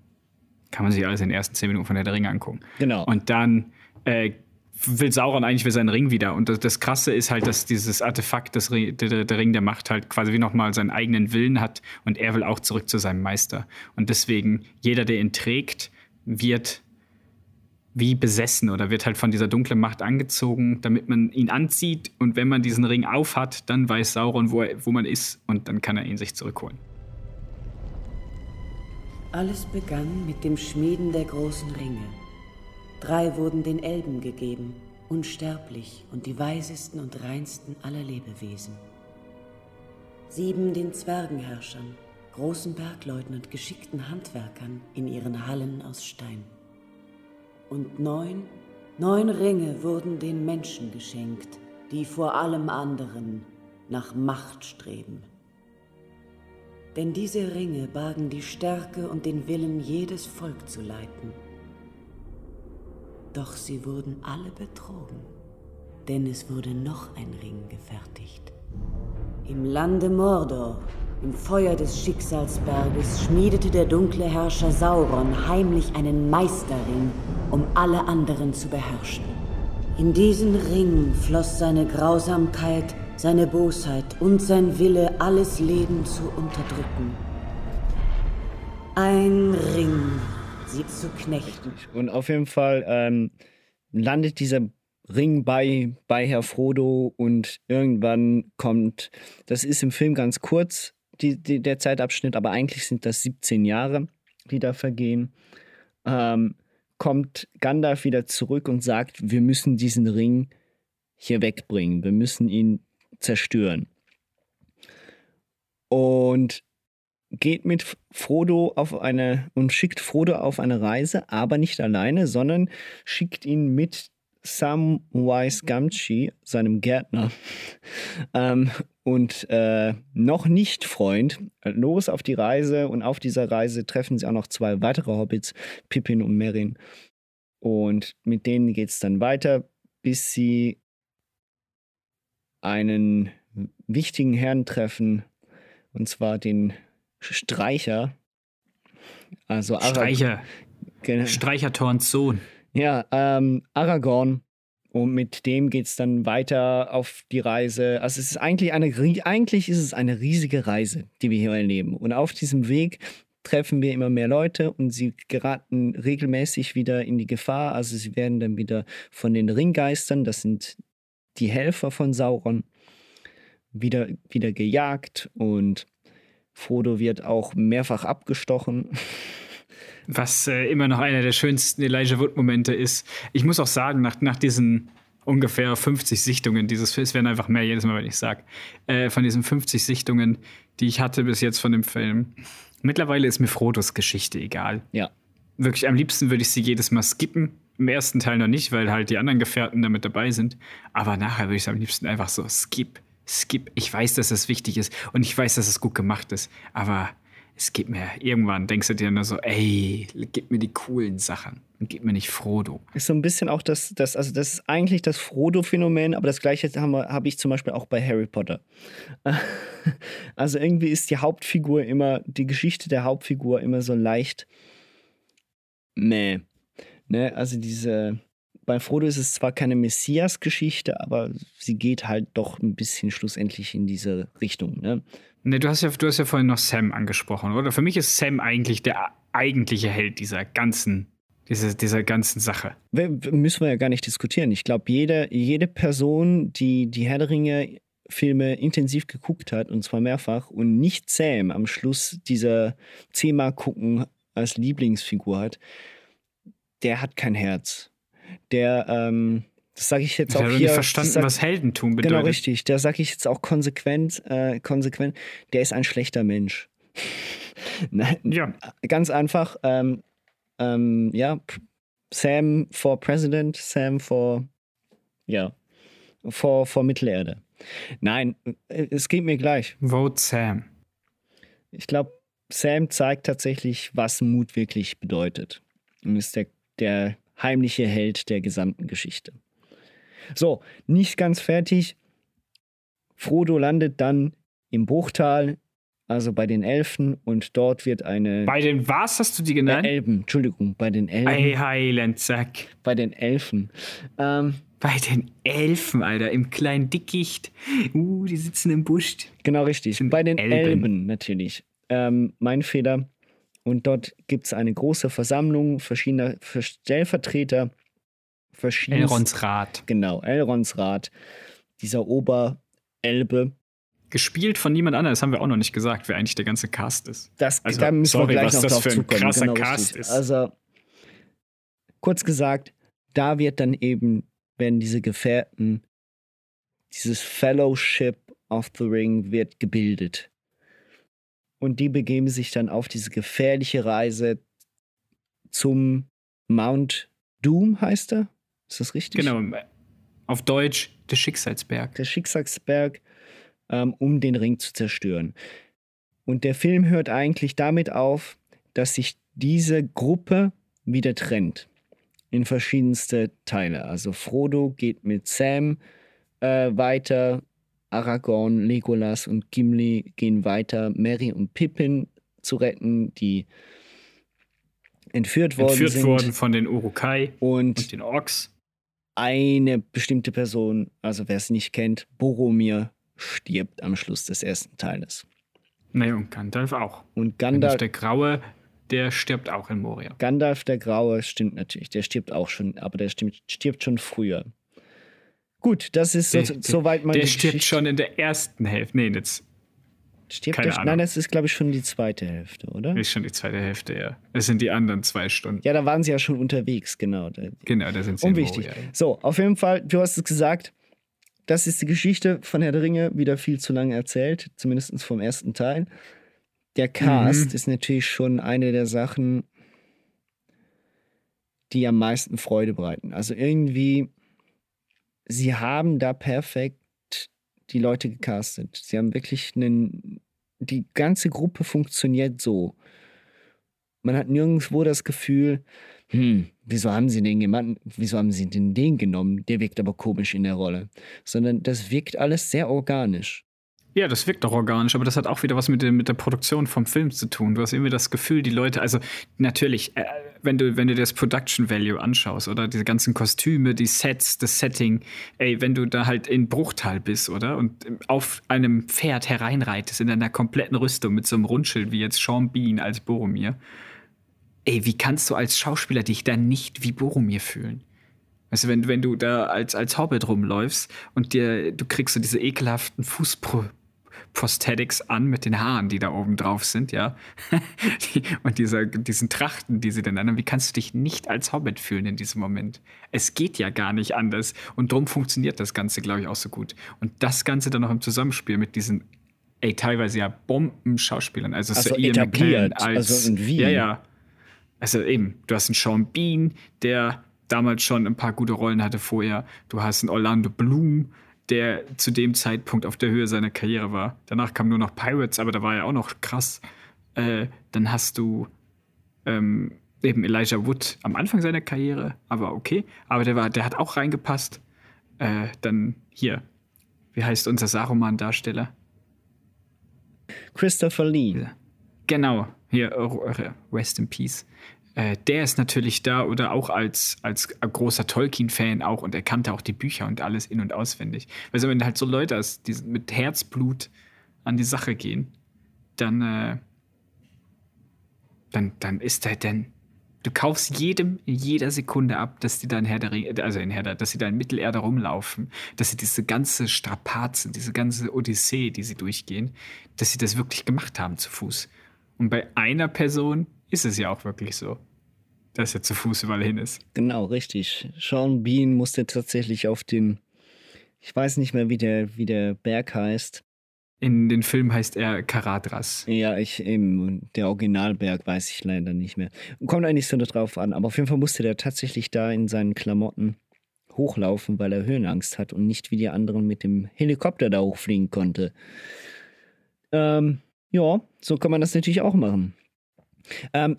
Speaker 3: Kann man sich alles in den ersten zehn Minuten von der Ring angucken.
Speaker 1: Genau.
Speaker 3: Und dann äh, will Sauron eigentlich für seinen Ring wieder. Und das, das Krasse ist halt, dass dieses Artefakt, das, der, der Ring der Macht, halt quasi wie nochmal seinen eigenen Willen hat und er will auch zurück zu seinem Meister. Und deswegen, jeder, der ihn trägt, wird wie besessen oder wird halt von dieser dunklen Macht angezogen, damit man ihn anzieht. Und wenn man diesen Ring aufhat, dann weiß Sauron, wo, er, wo man ist und dann kann er ihn sich zurückholen.
Speaker 5: Alles begann mit dem Schmieden der großen Ringe. Drei wurden den Elben gegeben, unsterblich und die weisesten und reinsten aller Lebewesen. Sieben den Zwergenherrschern, großen Bergleuten und geschickten Handwerkern in ihren Hallen aus Stein. Und neun, neun Ringe wurden den Menschen geschenkt, die vor allem anderen nach Macht streben. Denn diese Ringe bargen die Stärke und den Willen, jedes Volk zu leiten. Doch sie wurden alle betrogen, denn es wurde noch ein Ring gefertigt. Im Lande Mordor, im Feuer des Schicksalsberges, schmiedete der dunkle Herrscher Sauron heimlich einen Meisterring, um alle anderen zu beherrschen. In diesen Ring floss seine Grausamkeit, seine Bosheit und sein Wille, alles Leben zu unterdrücken. Ein Ring, sie zu knechten.
Speaker 1: Und auf jeden Fall ähm, landet dieser Ring bei, bei Herr Frodo und irgendwann kommt, das ist im Film ganz kurz, die, die, der Zeitabschnitt, aber eigentlich sind das 17 Jahre, die da vergehen. Ähm, kommt Gandalf wieder zurück und sagt, wir müssen diesen Ring hier wegbringen, wir müssen ihn zerstören. Und geht mit Frodo auf eine und schickt Frodo auf eine Reise, aber nicht alleine, sondern schickt ihn mit Samwise Gamgee, seinem Gärtner, [LAUGHS] ähm, und äh, noch nicht Freund, los auf die Reise. Und auf dieser Reise treffen sie auch noch zwei weitere Hobbits, Pippin und Merin. Und mit denen geht es dann weiter, bis sie einen wichtigen Herrn treffen, und zwar den Streicher. Also
Speaker 3: Arag Streicher. Streicher Thorns Sohn.
Speaker 1: Ja, ähm, Aragorn. Und mit dem geht es dann weiter auf die Reise. Also es ist eigentlich eine, eigentlich ist es eine riesige Reise, die wir hier erleben. Und auf diesem Weg treffen wir immer mehr Leute und sie geraten regelmäßig wieder in die Gefahr. Also sie werden dann wieder von den Ringgeistern, das sind die Helfer von Sauron, wieder, wieder gejagt und Frodo wird auch mehrfach abgestochen.
Speaker 3: Was äh, immer noch einer der schönsten Elijah Wood-Momente ist. Ich muss auch sagen, nach, nach diesen ungefähr 50 Sichtungen dieses Films, es werden einfach mehr jedes Mal, wenn ich sage, äh, von diesen 50 Sichtungen, die ich hatte bis jetzt von dem Film. Mittlerweile ist mir Frodos Geschichte egal.
Speaker 1: Ja.
Speaker 3: Wirklich, am liebsten würde ich sie jedes Mal skippen. Im ersten Teil noch nicht, weil halt die anderen Gefährten damit dabei sind. Aber nachher würde ich es am liebsten einfach so skip gibt, ich weiß, dass das wichtig ist und ich weiß, dass es gut gemacht ist, aber es gibt mir, irgendwann denkst du dir nur so, ey, gib mir die coolen Sachen und gib mir nicht Frodo.
Speaker 1: Ist so ein bisschen auch das, das also das ist eigentlich das Frodo-Phänomen, aber das gleiche habe hab ich zum Beispiel auch bei Harry Potter. [LAUGHS] Also irgendwie ist die Hauptfigur immer, die Geschichte der Hauptfigur immer so leicht meh. Ne? Also diese, bei Frodo ist es zwar keine Messias-Geschichte, aber sie geht halt doch ein bisschen schlussendlich in diese Richtung. Ne?
Speaker 3: Ne, du hast ja, du hast ja vorhin noch Sam angesprochen, oder? Für mich ist Sam eigentlich der eigentliche Held dieser ganzen, dieser, dieser ganzen Sache.
Speaker 1: Wir, müssen wir ja gar nicht diskutieren. Ich glaube, jede, jede Person, die die Herr der Ringe Filme intensiv geguckt hat, und zwar mehrfach, und nicht Sam am Schluss dieser zehnmal gucken als Lieblingsfigur hat, der hat kein Herz. Der, ähm, das sage ich jetzt auch hier.
Speaker 3: nicht verstanden, sag, was Heldentum genau bedeutet.
Speaker 1: Genau, richtig. Da sage ich jetzt auch konsequent, äh, konsequent, der ist ein schlechter Mensch. [LAUGHS] Nein, ja. Ganz einfach, ähm, ähm, ja, Sam for President, Sam for, ja, for, for Mittelerde. Nein, äh, es geht mir gleich.
Speaker 3: Vote Sam.
Speaker 1: Ich glaube, Sam zeigt tatsächlich, was Mut wirklich bedeutet. Und ist der, der heimliche Held der gesamten Geschichte. So, nicht ganz fertig. Frodo landet dann im Bruchtal, also bei den Elfen, und dort wird eine.
Speaker 3: Bei den was hast du die genannt?
Speaker 1: Bei Elben, Entschuldigung, bei den Elben.
Speaker 3: Ei, Heiland, Zack.
Speaker 1: Bei den Elfen. Ähm,
Speaker 3: bei den Elfen, Alter, im kleinen Dickicht. Uh, die sitzen im Busch.
Speaker 1: Genau richtig. Bei den Elben, Elben natürlich. Ähm, mein Fehler. Und dort gibt es eine große Versammlung verschiedener Stellvertreter
Speaker 3: Elrons Rat.
Speaker 1: Genau, Elrons Rat. Dieser Oberelbe.
Speaker 3: Gespielt von niemand anderem, das haben wir auch noch nicht gesagt, wer eigentlich der ganze Cast ist.
Speaker 1: Das, also, da müssen sorry, wir gleich was noch das für ein zukommen. krasser genau, Cast richtig. ist. Also, kurz gesagt, da wird dann eben, werden diese Gefährten, dieses Fellowship of the Ring wird gebildet. Und die begeben sich dann auf diese gefährliche Reise zum Mount Doom, heißt er? Ist das richtig?
Speaker 3: Genau. Auf Deutsch der Schicksalsberg.
Speaker 1: Der Schicksalsberg, ähm, um den Ring zu zerstören. Und der Film hört eigentlich damit auf, dass sich diese Gruppe wieder trennt in verschiedenste Teile. Also Frodo geht mit Sam äh, weiter, Aragorn, Legolas und Gimli gehen weiter, Mary und Pippin zu retten, die entführt worden
Speaker 3: entführt
Speaker 1: sind.
Speaker 3: Entführt worden von den Urukai
Speaker 1: und,
Speaker 3: und den Orks
Speaker 1: eine bestimmte Person, also wer es nicht kennt, Boromir stirbt am Schluss des ersten Teiles.
Speaker 3: Naja, und Gandalf auch.
Speaker 1: Und Gandalf.
Speaker 3: der Graue, der stirbt auch in Moria.
Speaker 1: Gandalf der Graue stimmt natürlich, der stirbt auch schon, aber der stirbt, stirbt schon früher. Gut, das ist der, so, soweit
Speaker 3: mal. Der stirbt schon in der ersten Hälfte. Nee, jetzt
Speaker 1: Stirbt Keine der, Ahnung. Nein, das ist, glaube ich, schon die zweite Hälfte, oder?
Speaker 3: Ist schon die zweite Hälfte, ja. Es sind die anderen zwei Stunden.
Speaker 1: Ja, da waren sie ja schon unterwegs, genau.
Speaker 3: Genau, da sind sie.
Speaker 1: Unwichtig. Moria, ja. So, auf jeden Fall, du hast es gesagt, das ist die Geschichte von Herr der Ringe, wieder viel zu lange erzählt, zumindest vom ersten Teil. Der Cast mhm. ist natürlich schon eine der Sachen, die am meisten Freude bereiten. Also irgendwie, sie haben da perfekt die Leute gecastet. Sie haben wirklich einen. Die ganze Gruppe funktioniert so. Man hat nirgendwo das Gefühl, hm, wieso haben sie den jemanden, wieso haben sie denn den genommen? Der wirkt aber komisch in der Rolle. Sondern das wirkt alles sehr organisch.
Speaker 3: Ja, das wirkt doch organisch, aber das hat auch wieder was mit, der, mit der Produktion vom Film zu tun. Du hast irgendwie das Gefühl, die Leute, also natürlich, äh, wenn du, wenn du das Production Value anschaust, oder diese ganzen Kostüme, die Sets, das Setting, ey, wenn du da halt in Bruchtal bist, oder? Und auf einem Pferd hereinreitest, in einer kompletten Rüstung mit so einem Rundschild wie jetzt Sean Bean als Boromir. Ey, wie kannst du als Schauspieler dich dann nicht wie Boromir fühlen? Du, wenn, wenn du da als, als Hobbit rumläufst und dir, du kriegst so diese ekelhaften Fußpro Prosthetics an mit den Haaren, die da oben drauf sind, ja. [LAUGHS] und dieser, diesen Trachten, die sie dann an. Wie kannst du dich nicht als Hobbit fühlen in diesem Moment? Es geht ja gar nicht anders. Und darum funktioniert das Ganze, glaube ich, auch so gut. Und das Ganze dann noch im Zusammenspiel mit diesen, ey, teilweise ja Bomben-Schauspielern. Also,
Speaker 1: also Ian etabliert, als, also in Wien.
Speaker 3: Ja, ja. Also eben, du hast einen Sean Bean, der damals schon ein paar gute Rollen hatte vorher. Du hast einen Orlando Bloom, der zu dem Zeitpunkt auf der Höhe seiner Karriere war. Danach kam nur noch Pirates, aber da war er auch noch krass. Äh, dann hast du ähm, eben Elijah Wood am Anfang seiner Karriere, aber okay. Aber der war, der hat auch reingepasst. Äh, dann hier, wie heißt unser Saruman-Darsteller?
Speaker 1: Christopher Lee.
Speaker 3: Genau, hier, äh, Rest in Peace. Äh, der ist natürlich da oder auch als, als großer Tolkien-Fan auch und er kannte auch die Bücher und alles in- und auswendig. Weil so, wenn halt so Leute hast, die mit Herzblut an die Sache gehen, dann, äh, dann, dann ist er denn. Du kaufst jedem in jeder Sekunde ab, dass die da Herr der Ringe, also in Herr der, dass sie da in Mittelerde rumlaufen, dass sie diese ganze Strapazen, diese ganze Odyssee, die sie durchgehen, dass sie das wirklich gemacht haben zu Fuß. Und bei einer Person ist es ja auch wirklich so, dass er zu Fuß überall hin ist.
Speaker 1: Genau, richtig. Sean Bean musste tatsächlich auf den, ich weiß nicht mehr, wie der, wie der Berg heißt.
Speaker 3: In den Film heißt er Karadras.
Speaker 1: Ja, ich eben, der Originalberg weiß ich leider nicht mehr. Kommt eigentlich so drauf an, aber auf jeden Fall musste der tatsächlich da in seinen Klamotten hochlaufen, weil er Höhenangst hat und nicht wie die anderen mit dem Helikopter da hochfliegen konnte. Ähm, ja, so kann man das natürlich auch machen. Ähm,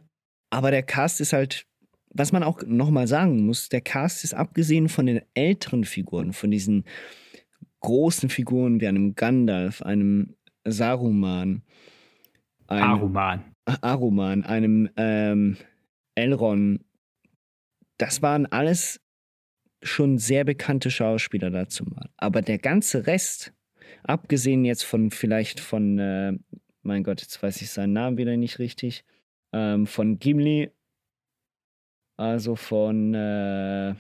Speaker 1: aber der Cast ist halt, was man auch nochmal sagen muss, der Cast ist abgesehen von den älteren Figuren, von diesen großen Figuren wie einem Gandalf, einem Saruman,
Speaker 3: einem Aruman,
Speaker 1: Aruman einem ähm, Elrond, das waren alles schon sehr bekannte Schauspieler dazu mal. Aber der ganze Rest, abgesehen jetzt von vielleicht von, äh, mein Gott, jetzt weiß ich seinen Namen wieder nicht richtig, ähm, von Gimli, also von äh,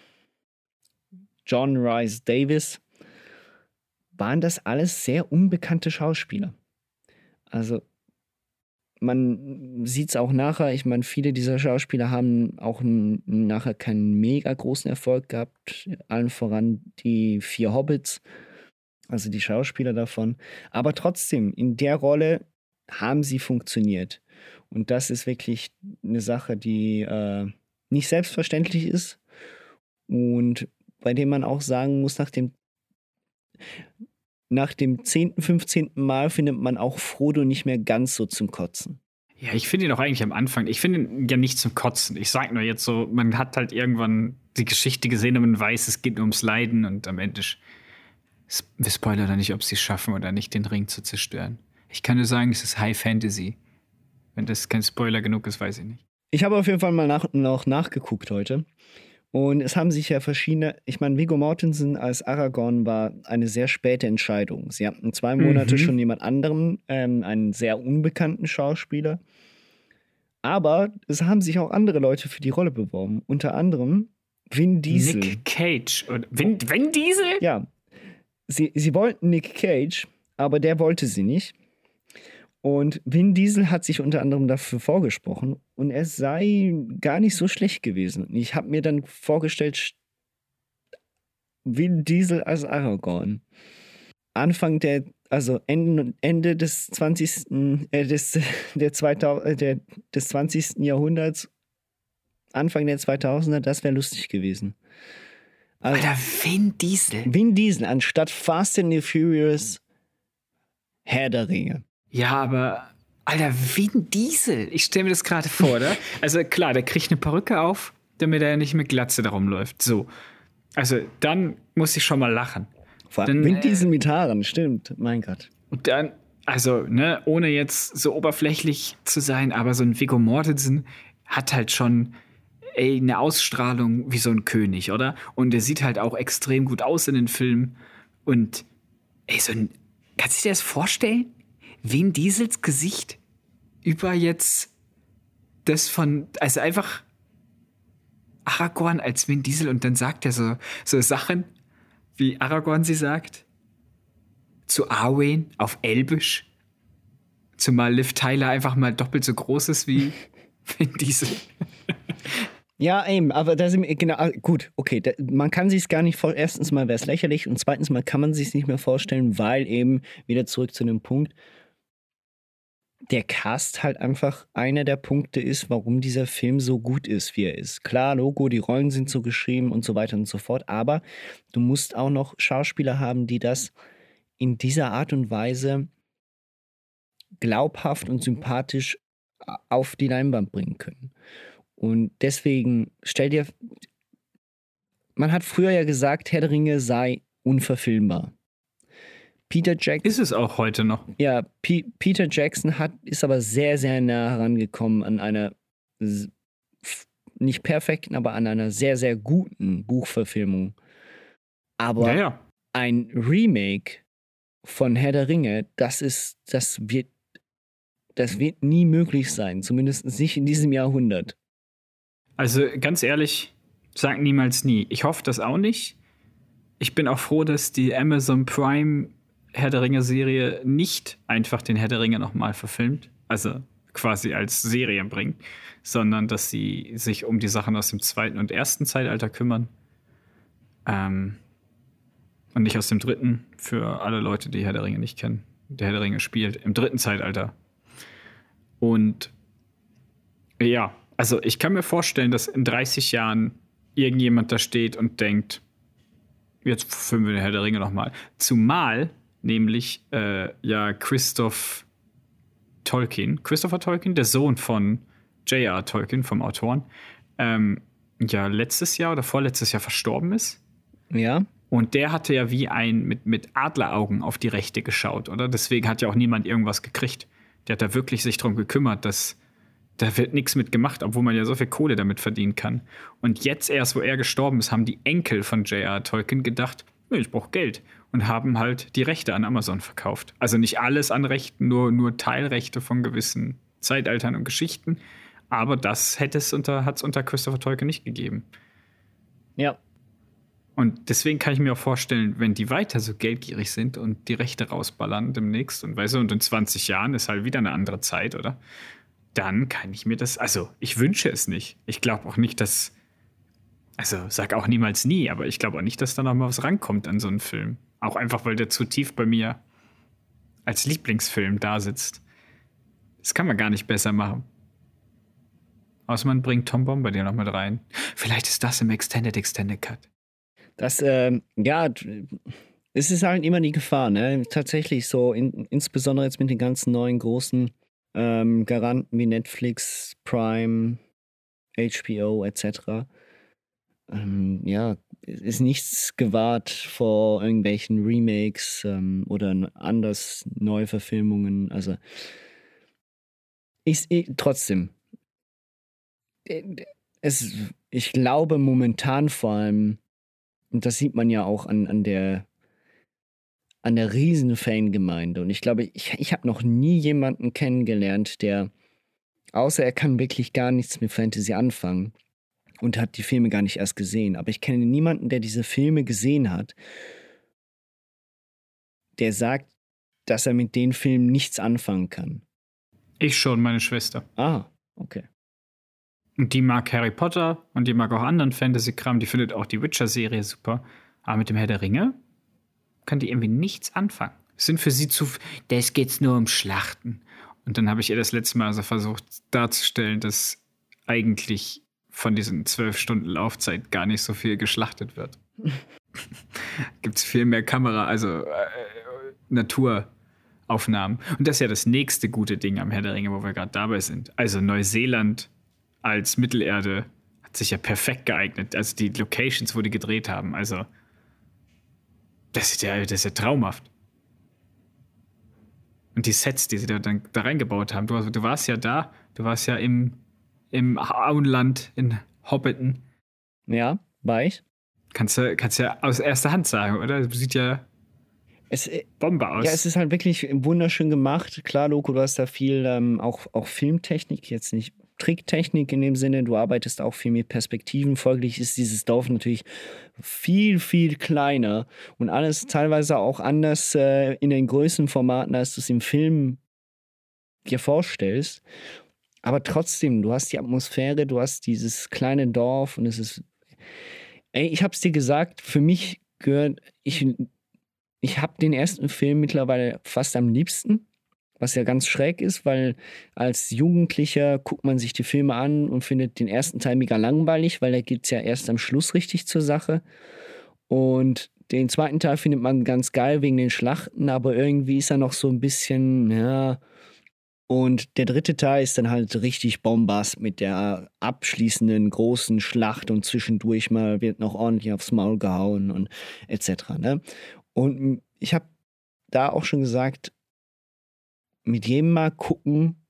Speaker 1: John Rice Davis, waren das alles sehr unbekannte Schauspieler. Also man sieht es auch nachher, ich meine, viele dieser Schauspieler haben auch nachher keinen mega großen Erfolg gehabt, allen voran die vier Hobbits, also die Schauspieler davon. Aber trotzdem, in der Rolle haben sie funktioniert. Und das ist wirklich eine Sache, die äh, nicht selbstverständlich ist und bei dem man auch sagen muss, nach dem, nach dem 10., 15. Mal findet man auch Frodo nicht mehr ganz so zum Kotzen.
Speaker 3: Ja, ich finde ihn auch eigentlich am Anfang. Ich finde ihn ja nicht zum Kotzen. Ich sage nur jetzt so, man hat halt irgendwann die Geschichte gesehen und man weiß, es geht nur ums Leiden und am Ende. Wir spoilern da nicht, ob sie es schaffen oder nicht, den Ring zu zerstören. Ich kann nur sagen, es ist High Fantasy. Wenn das kein Spoiler genug ist, weiß ich nicht.
Speaker 1: Ich habe auf jeden Fall mal nach, noch nachgeguckt heute. Und es haben sich ja verschiedene, ich meine, Viggo Mortensen als Aragorn war eine sehr späte Entscheidung. Sie hatten zwei Monate mhm. schon jemand anderen, ähm, einen sehr unbekannten Schauspieler. Aber es haben sich auch andere Leute für die Rolle beworben. Unter anderem Vin Diesel.
Speaker 3: Nick Cage. Und Vin, Vin Diesel?
Speaker 1: Ja. Sie, sie wollten Nick Cage, aber der wollte sie nicht. Und Vin Diesel hat sich unter anderem dafür vorgesprochen und er sei gar nicht so schlecht gewesen. Ich habe mir dann vorgestellt, Vin Diesel als Aragorn. Anfang der, also Ende, Ende des 20. Äh, des, [LAUGHS] der 2000, äh, der, des 20. Jahrhunderts, Anfang der 2000er, das wäre lustig gewesen.
Speaker 3: Also, Alter, Vin Diesel.
Speaker 1: Vin Diesel anstatt Fast and the Furious Herr der Ringe.
Speaker 3: Ja, aber Alter, wie ein Diesel. Ich stelle mir das gerade vor, oder? [LAUGHS] Also klar, der kriegt eine Perücke auf, damit er nicht mit Glatze darum läuft. So. Also dann muss ich schon mal lachen.
Speaker 1: Vor allem mit Diesel mit Haaren, stimmt. Mein Gott.
Speaker 3: Und dann, also, ne, ohne jetzt so oberflächlich zu sein, aber so ein Viggo Mortensen hat halt schon ey, eine Ausstrahlung wie so ein König, oder? Und er sieht halt auch extrem gut aus in den Filmen. Und ey, so ein. Kannst du dir das vorstellen? Vin Diesels Gesicht über jetzt das von, also einfach Aragorn als Vin Diesel und dann sagt er so, so Sachen, wie Aragorn sie sagt, zu Arwen auf Elbisch, zumal Liv Tyler einfach mal doppelt so groß ist wie [LAUGHS] Vin Diesel.
Speaker 1: Ja, eben, aber da sind wir, genau, ah, gut, okay, da, man kann sich es gar nicht vorstellen. Erstens mal wäre es lächerlich und zweitens mal kann man sich es nicht mehr vorstellen, weil eben wieder zurück zu dem Punkt, der Cast halt einfach einer der Punkte ist, warum dieser Film so gut ist, wie er ist. Klar, Logo, die Rollen sind so geschrieben und so weiter und so fort, aber du musst auch noch Schauspieler haben, die das in dieser Art und Weise glaubhaft und sympathisch auf die Leinwand bringen können. Und deswegen stell dir, man hat früher ja gesagt, Herr der Ringe sei unverfilmbar. Peter Jackson.
Speaker 3: Ist es auch heute noch?
Speaker 1: Ja, P Peter Jackson hat, ist aber sehr, sehr nah herangekommen an einer nicht perfekten, aber an einer sehr, sehr guten Buchverfilmung. Aber ja, ja. ein Remake von Herr der Ringe, das ist, das wird, das wird nie möglich sein, zumindest nicht in diesem Jahrhundert.
Speaker 3: Also ganz ehrlich, sag niemals nie. Ich hoffe das auch nicht. Ich bin auch froh, dass die Amazon Prime Herr der Ringe Serie nicht einfach den Herr der Ringe nochmal verfilmt, also quasi als Serien bringt, sondern dass sie sich um die Sachen aus dem zweiten und ersten Zeitalter kümmern. Ähm, und nicht aus dem dritten, für alle Leute, die Herr der Ringe nicht kennen. Der Herr der Ringe spielt im dritten Zeitalter. Und ja, also ich kann mir vorstellen, dass in 30 Jahren irgendjemand da steht und denkt, jetzt filmen wir den Herr der Ringe nochmal. Zumal nämlich äh, ja Christoph Tolkien, Christopher Tolkien, der Sohn von J.R. Tolkien, vom Autoren, ähm, ja letztes Jahr oder vorletztes Jahr verstorben ist.
Speaker 1: Ja.
Speaker 3: Und der hatte ja wie ein mit, mit Adleraugen auf die Rechte geschaut, oder? Deswegen hat ja auch niemand irgendwas gekriegt. Der hat da wirklich sich darum gekümmert, dass da wird nichts mit gemacht, obwohl man ja so viel Kohle damit verdienen kann. Und jetzt erst, wo er gestorben ist, haben die Enkel von J.R. Tolkien gedacht, ich brauche Geld und haben halt die Rechte an Amazon verkauft. Also nicht alles an Rechten, nur, nur Teilrechte von gewissen Zeitaltern und Geschichten. Aber das hätte es unter, hat es unter Christopher Tolkien nicht gegeben.
Speaker 1: Ja.
Speaker 3: Und deswegen kann ich mir auch vorstellen, wenn die weiter so geldgierig sind und die Rechte rausballern demnächst und weißt du, und in 20 Jahren ist halt wieder eine andere Zeit, oder? Dann kann ich mir das, also ich wünsche es nicht. Ich glaube auch nicht, dass, also sag auch niemals nie, aber ich glaube auch nicht, dass da noch mal was rankommt an so einen Film. Auch einfach, weil der zu tief bei mir als Lieblingsfilm da sitzt. Das kann man gar nicht besser machen. Außer man bringt Tom Bomber dir noch mit rein. Vielleicht ist das im Extended Extended Cut.
Speaker 1: Das, ähm, ja, es ist halt immer die Gefahr, ne? Tatsächlich so, in, insbesondere jetzt mit den ganzen neuen großen ähm, Garanten wie Netflix, Prime, HBO etc. Ähm, ja, ist nichts gewahrt vor irgendwelchen Remakes ähm, oder anders Neuverfilmungen. Also ich, ich trotzdem. Es, ich glaube momentan vor allem, und das sieht man ja auch an, an der an der riesen Fangemeinde. Und ich glaube, ich, ich habe noch nie jemanden kennengelernt, der, außer er kann wirklich gar nichts mit Fantasy anfangen, und hat die Filme gar nicht erst gesehen. Aber ich kenne niemanden, der diese Filme gesehen hat, der sagt, dass er mit den Filmen nichts anfangen kann.
Speaker 3: Ich schon, meine Schwester.
Speaker 1: Ah, okay.
Speaker 3: Und die mag Harry Potter und die mag auch anderen Fantasy-Kram. Die findet auch die Witcher-Serie super. Aber mit dem Herr der Ringe kann die irgendwie nichts anfangen. Es sind für sie zu. Das geht's nur um Schlachten. Und dann habe ich ihr das letzte Mal also versucht darzustellen, dass eigentlich von diesen zwölf Stunden Laufzeit gar nicht so viel geschlachtet wird. [LAUGHS] Gibt es viel mehr Kamera, also äh, Naturaufnahmen. Und das ist ja das nächste gute Ding am Herr der Ringe, wo wir gerade dabei sind. Also Neuseeland als Mittelerde hat sich ja perfekt geeignet. Also die Locations, wo die gedreht haben. Also das ist ja, das ist ja traumhaft. Und die Sets, die sie da, dann, da reingebaut haben. Du, du warst ja da, du warst ja im im Auenland in Hobbiton.
Speaker 1: Ja, war ich.
Speaker 3: Kannst du, kannst ja aus erster Hand sagen, oder? Sieht ja
Speaker 1: es, äh, Bombe aus. Ja, es ist halt wirklich wunderschön gemacht. Klar, Loco, du hast da viel ähm, auch, auch Filmtechnik, jetzt nicht Tricktechnik in dem Sinne. Du arbeitest auch viel mit Perspektiven. Folglich ist dieses Dorf natürlich viel, viel kleiner und alles teilweise auch anders äh, in den Größenformaten, als du es im Film dir vorstellst. Aber trotzdem, du hast die Atmosphäre, du hast dieses kleine Dorf und es ist. Ey, ich hab's dir gesagt, für mich gehört, ich, ich habe den ersten Film mittlerweile fast am liebsten. was ja ganz schräg ist, weil als Jugendlicher guckt man sich die Filme an und findet den ersten Teil mega langweilig, weil da geht es ja erst am Schluss richtig zur Sache. Und den zweiten Teil findet man ganz geil wegen den Schlachten, aber irgendwie ist er noch so ein bisschen, ja. Und der dritte Teil ist dann halt richtig Bombast mit der abschließenden großen Schlacht und zwischendurch mal wird noch ordentlich aufs Maul gehauen und etc. Ne? Und ich habe da auch schon gesagt, mit jedem Mal gucken,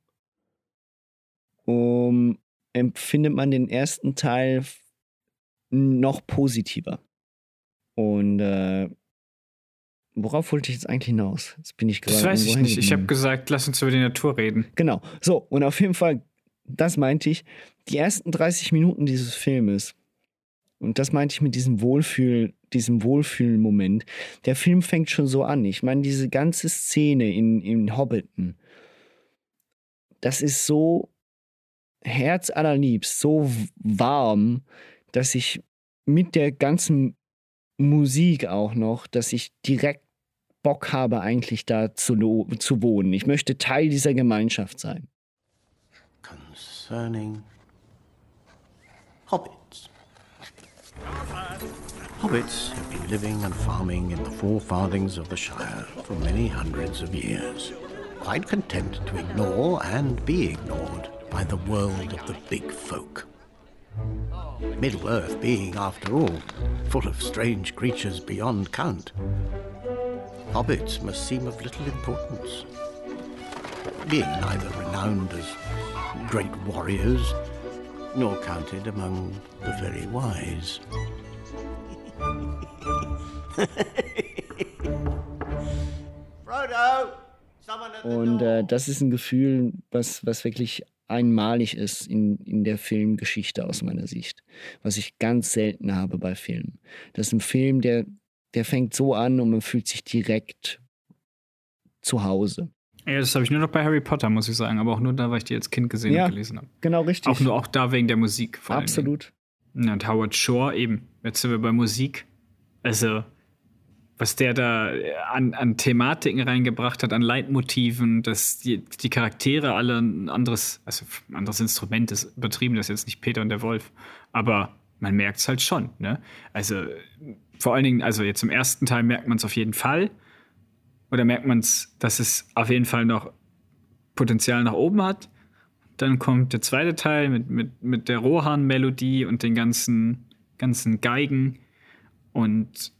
Speaker 1: um, empfindet man den ersten Teil noch positiver. Und äh, worauf wollte ich jetzt eigentlich hinaus? Jetzt bin ich gerade.
Speaker 3: Das weiß ich nicht. Ich habe gesagt, lass uns über die Natur reden.
Speaker 1: Genau. So, und auf jeden Fall, das meinte ich, die ersten 30 Minuten dieses Filmes, und das meinte ich mit diesem Wohlfühl, diesem Wohlfühlen-Moment. Der Film fängt schon so an. Ich meine, diese ganze Szene in, in Hobbiton, das ist so herzallerliebst, so warm, dass ich mit der ganzen Musik auch noch, dass ich direkt Bock habe, eigentlich da zu, zu wohnen. Ich möchte Teil dieser Gemeinschaft sein.
Speaker 6: Concerning Hobbits. Hobbits have been living and farming in the four farthings of the Shire for many hundreds of years, quite content to ignore and be ignored by the world of the big folk. Middle Earth being, after all, full of strange creatures beyond count. Hobbits must seem of little importance, being neither renowned as great warriors nor counted among the very wise.
Speaker 1: Und äh, das ist ein Gefühl, was, was wirklich einmalig ist in, in der Filmgeschichte aus meiner Sicht. Was ich ganz selten habe bei Filmen. Das ist ein Film, der, der fängt so an und man fühlt sich direkt zu Hause.
Speaker 3: Ja, das habe ich nur noch bei Harry Potter, muss ich sagen. Aber auch nur da, weil ich die als Kind gesehen ja, und gelesen habe.
Speaker 1: Genau, richtig.
Speaker 3: Auch nur auch da wegen der Musik.
Speaker 1: Absolut.
Speaker 3: Ja, und Howard Shore eben. Jetzt sind wir bei Musik. Also, was der da an, an Thematiken reingebracht hat, an Leitmotiven, dass die, die Charaktere alle ein anderes, also ein anderes Instrument ist übertrieben, das ist jetzt nicht Peter und der Wolf, aber man merkt es halt schon. Ne? Also vor allen Dingen, also jetzt im ersten Teil merkt man es auf jeden Fall. Oder merkt man es, dass es auf jeden Fall noch Potenzial nach oben hat. Dann kommt der zweite Teil mit, mit, mit der Rohan-Melodie und den ganzen, ganzen Geigen. Und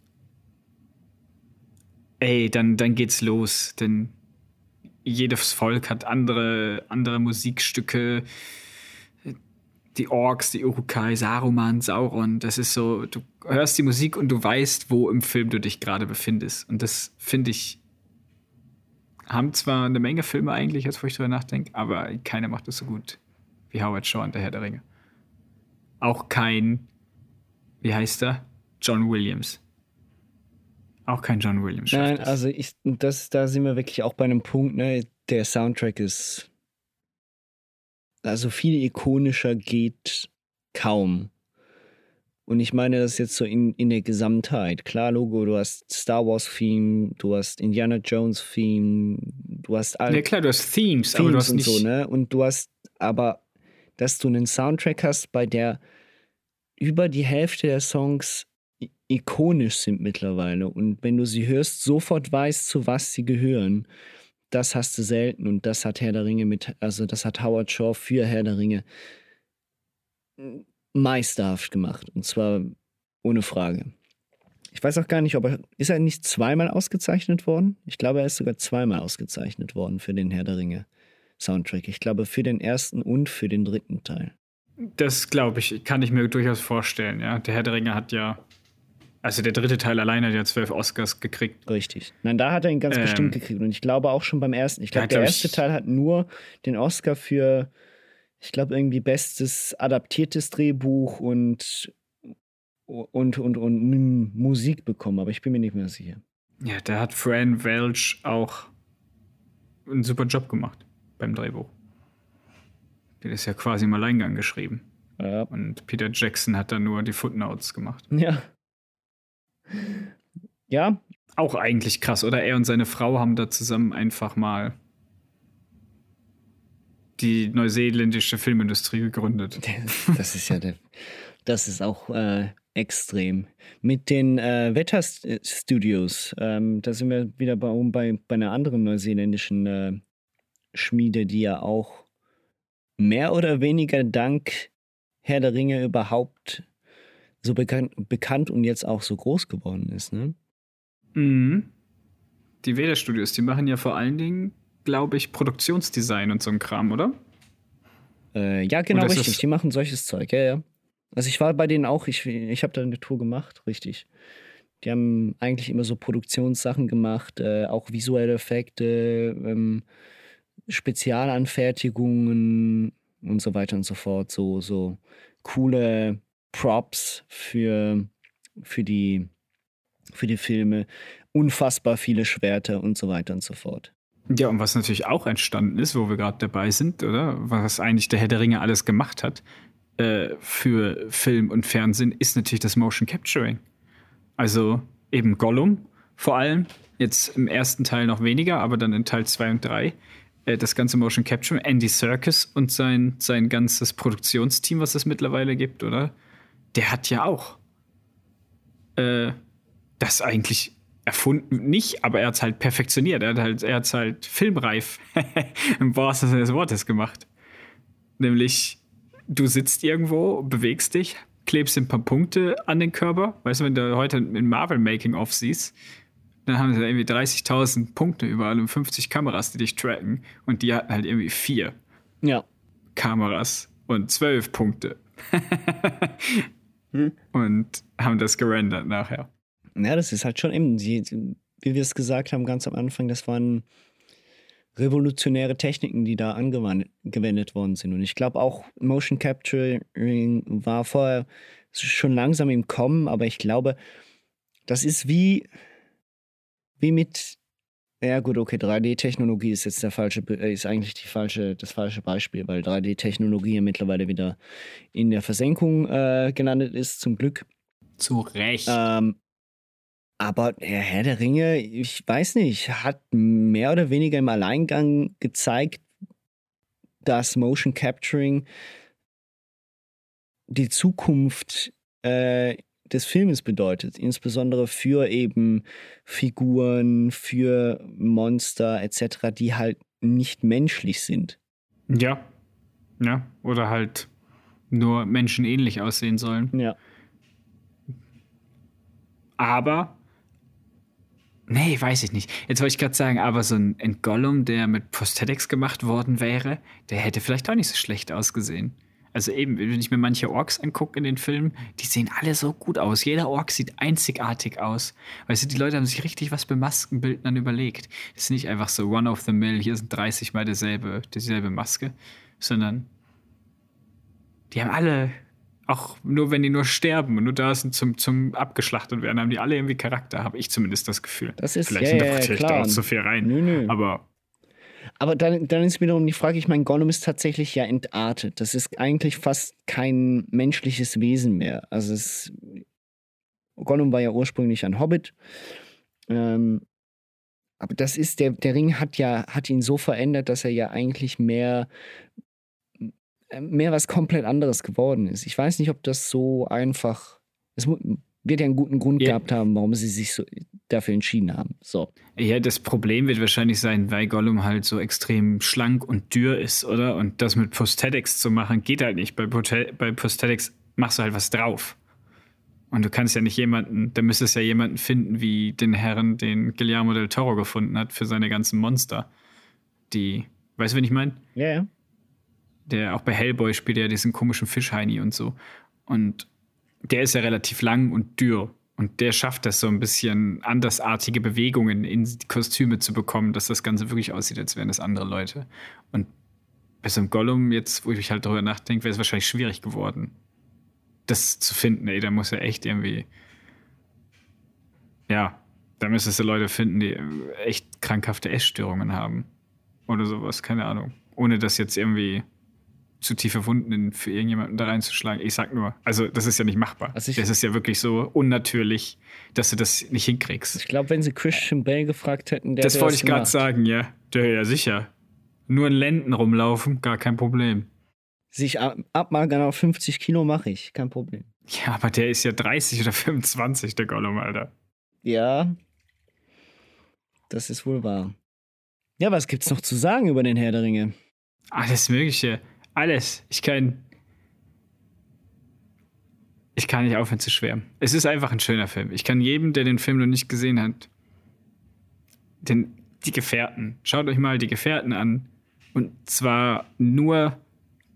Speaker 3: ey, dann, dann geht's los. Denn jedes Volk hat andere, andere Musikstücke. Die Orks, die Urukai, Saruman, Sauron. Das ist so, du hörst die Musik und du weißt, wo im Film du dich gerade befindest. Und das finde ich, haben zwar eine Menge Filme eigentlich, jetzt wo ich drüber nachdenke, aber keiner macht das so gut wie Howard Shaw und der Herr der Ringe. Auch kein, wie heißt er? John Williams. Auch kein John Williams.
Speaker 1: Nein, also ich, das, da sind wir wirklich auch bei einem Punkt, ne? Der Soundtrack ist. Also viel ikonischer geht kaum. Und ich meine das jetzt so in, in der Gesamtheit. Klar, Logo, du hast Star Wars Theme, du hast Indiana Jones Theme, du hast
Speaker 3: all. Ja, klar, du hast Themes, Themes aber du hast
Speaker 1: und
Speaker 3: nicht.
Speaker 1: So, ne? Und du hast, aber, dass du einen Soundtrack hast, bei der über die Hälfte der Songs ikonisch sind mittlerweile und wenn du sie hörst, sofort weißt, zu was sie gehören. Das hast du selten und das hat Herr der Ringe mit, also das hat Howard Shaw für Herr der Ringe meisterhaft gemacht und zwar ohne Frage. Ich weiß auch gar nicht, ob er, ist er nicht zweimal ausgezeichnet worden? Ich glaube, er ist sogar zweimal ausgezeichnet worden für den Herr der Ringe Soundtrack. Ich glaube, für den ersten und für den dritten Teil.
Speaker 3: Das glaube ich, kann ich mir durchaus vorstellen. Ja, der Herr der Ringe hat ja also der dritte Teil alleine hat ja zwölf Oscars gekriegt.
Speaker 1: Richtig. Nein, da hat er ihn ganz ähm, bestimmt gekriegt. Und ich glaube auch schon beim ersten. Ich glaube, der erste Teil hat nur den Oscar für, ich glaube, irgendwie bestes adaptiertes Drehbuch und, und, und, und Musik bekommen. Aber ich bin mir nicht mehr sicher.
Speaker 3: Ja, da hat Fran Welch auch einen super Job gemacht beim Drehbuch. Der ist ja quasi im Alleingang geschrieben. Ja. Und Peter Jackson hat da nur die Footnotes gemacht.
Speaker 1: Ja. Ja.
Speaker 3: Auch eigentlich krass, oder? Er und seine Frau haben da zusammen einfach mal die neuseeländische Filmindustrie gegründet. [LAUGHS]
Speaker 1: Das ist ja der, das ist auch äh, extrem. Mit den äh, Wetterstudios, ähm, da sind wir wieder bei, bei, bei einer anderen neuseeländischen äh, Schmiede, die ja auch mehr oder weniger dank Herr der Ringe überhaupt so bekannt, bekannt und jetzt auch so groß geworden ist, ne?
Speaker 3: Mhm. Die Veda Studios, die machen ja vor allen Dingen, glaube ich, Produktionsdesign und so ein Kram, oder?
Speaker 1: Äh, ja, genau, richtig. Die machen solches Zeug, ja, ja. Also ich war bei denen auch, ich, ich habe da eine Tour gemacht, richtig. Die haben eigentlich immer so Produktionssachen gemacht, äh, auch visuelle Effekte, ähm, Spezialanfertigungen und so weiter und so fort. So, so coole Props für, für, die, für die Filme, unfassbar viele Schwerter und so weiter und so fort.
Speaker 3: Ja, und was natürlich auch entstanden ist, wo wir gerade dabei sind, oder? Was eigentlich der Herr der Ringe alles gemacht hat äh, für Film und Fernsehen, ist natürlich das Motion Capturing. Also eben Gollum vor allem, jetzt im ersten Teil noch weniger, aber dann in Teil 2 und 3 äh, das ganze Motion Capture, Andy Serkis und sein, sein ganzes Produktionsteam, was es mittlerweile gibt, oder? Der hat ja auch äh, das eigentlich erfunden, nicht, aber er hat es halt perfektioniert. Er hat halt, er hat's halt filmreif [LAUGHS] im wahrsten Sinne des Wortes gemacht. Nämlich, du sitzt irgendwo, bewegst dich, klebst ein paar Punkte an den Körper. Weißt du, wenn du heute in Marvel Making-of siehst, dann haben sie irgendwie 30.000 Punkte überall und 50 Kameras, die dich tracken. Und die hatten halt irgendwie vier
Speaker 1: ja.
Speaker 3: Kameras und zwölf Punkte. [LAUGHS] hm? Und haben das gerendert nachher.
Speaker 1: Ja, das ist halt schon eben, die, wie wir es gesagt haben ganz am Anfang, das waren revolutionäre Techniken, die da angewendet worden sind. Und ich glaube auch Motion Capturing war vorher schon langsam im Kommen, aber ich glaube, das ist wie, wie mit, ja gut, okay, 3D-Technologie ist jetzt der falsche, äh, ist eigentlich die falsche, das falsche Beispiel, weil 3D-Technologie ja mittlerweile wieder in der Versenkung äh, gelandet ist, zum Glück.
Speaker 3: Zu Recht.
Speaker 1: Ähm, aber der Herr der Ringe, ich weiß nicht, hat mehr oder weniger im Alleingang gezeigt, dass Motion Capturing die Zukunft äh, des Filmes bedeutet, insbesondere für eben Figuren, für Monster etc., die halt nicht menschlich sind.
Speaker 3: Ja, ja, oder halt nur menschenähnlich aussehen sollen.
Speaker 1: Ja.
Speaker 3: Aber, nee, weiß ich nicht. Jetzt wollte ich gerade sagen, aber so ein, Gollum, der mit Prosthetics gemacht worden wäre, der hätte vielleicht auch nicht so schlecht ausgesehen. Also eben, wenn ich mir manche Orks angucke in den Filmen, die sehen alle so gut aus. Jeder Ork sieht einzigartig aus. Weißt du, die Leute haben sich richtig was bei Maskenbildnern überlegt. Das ist nicht einfach so one of the mill, hier sind 30 mal derselbe, dieselbe Maske, sondern die haben alle, auch nur wenn die nur sterben und nur da sind zum, zum abgeschlachtet werden, haben die alle irgendwie Charakter, habe ich zumindest das Gefühl.
Speaker 1: Das ist
Speaker 3: Vielleicht
Speaker 1: ja,
Speaker 3: interpretiere
Speaker 1: ja,
Speaker 3: ich da auch zu viel rein.
Speaker 1: Nö, nö.
Speaker 3: Aber
Speaker 1: aber dann, dann ist wiederum die Frage, ich meine, Gollum ist tatsächlich ja entartet. Das ist eigentlich fast kein menschliches Wesen mehr. Also es, Gollum war ja ursprünglich ein Hobbit. Ähm, aber das ist, der, der Ring hat ja, hat ihn so verändert, dass er ja eigentlich mehr, mehr was komplett anderes geworden ist. Ich weiß nicht, ob das so einfach. Es wird ja einen guten Grund ja. gehabt haben, warum sie sich so dafür entschieden haben. So.
Speaker 3: Ja, das Problem wird wahrscheinlich sein, weil Gollum halt so extrem schlank und dürr ist, oder? Und das mit Prosthetics zu machen, geht halt nicht. Bei, bei Prosthetics machst du halt was drauf. Und du kannst ja nicht jemanden, da müsstest ja jemanden finden, wie den Herren, den Guillermo del Toro gefunden hat für seine ganzen Monster. Die, weißt du, wen ich meine?
Speaker 1: Ja, ja.
Speaker 3: Der auch bei Hellboy spielt ja diesen komischen Fischheini und so. Und der ist ja relativ lang und dürr. Und der schafft das so ein bisschen andersartige Bewegungen in die Kostüme zu bekommen, dass das Ganze wirklich aussieht, als wären das andere Leute. Und bei so einem Gollum, jetzt, wo ich halt darüber nachdenke, wäre es wahrscheinlich schwierig geworden, das zu finden. Ey, da muss er echt irgendwie. Ja, da müsstest du Leute finden, die echt krankhafte Essstörungen haben. Oder sowas, keine Ahnung. Ohne das jetzt irgendwie zu tiefe Wunden für irgendjemanden da reinzuschlagen. Ich sag nur, also das ist ja nicht machbar. Also das ist ja wirklich so unnatürlich, dass du das nicht hinkriegst.
Speaker 1: Ich glaube, wenn sie Christian Bale gefragt hätten, der
Speaker 3: Das wollte ich gerade sagen, ja. Der ja sicher. Nur in Lenden rumlaufen, gar kein Problem.
Speaker 1: Sich abmagern auf 50 Kilo mache ich, kein Problem.
Speaker 3: Ja, aber der ist ja 30 oder 25, der Gollum, Alter.
Speaker 1: Ja, das ist wohl wahr. Ja, was gibt's noch zu sagen über den Herr der Ringe?
Speaker 3: Alles Mögliche. Alles. Ich kann. Ich kann nicht aufhören zu schwärmen. Es ist einfach ein schöner Film. Ich kann jedem, der den Film noch nicht gesehen hat, den, die Gefährten. Schaut euch mal die Gefährten an. Und zwar nur,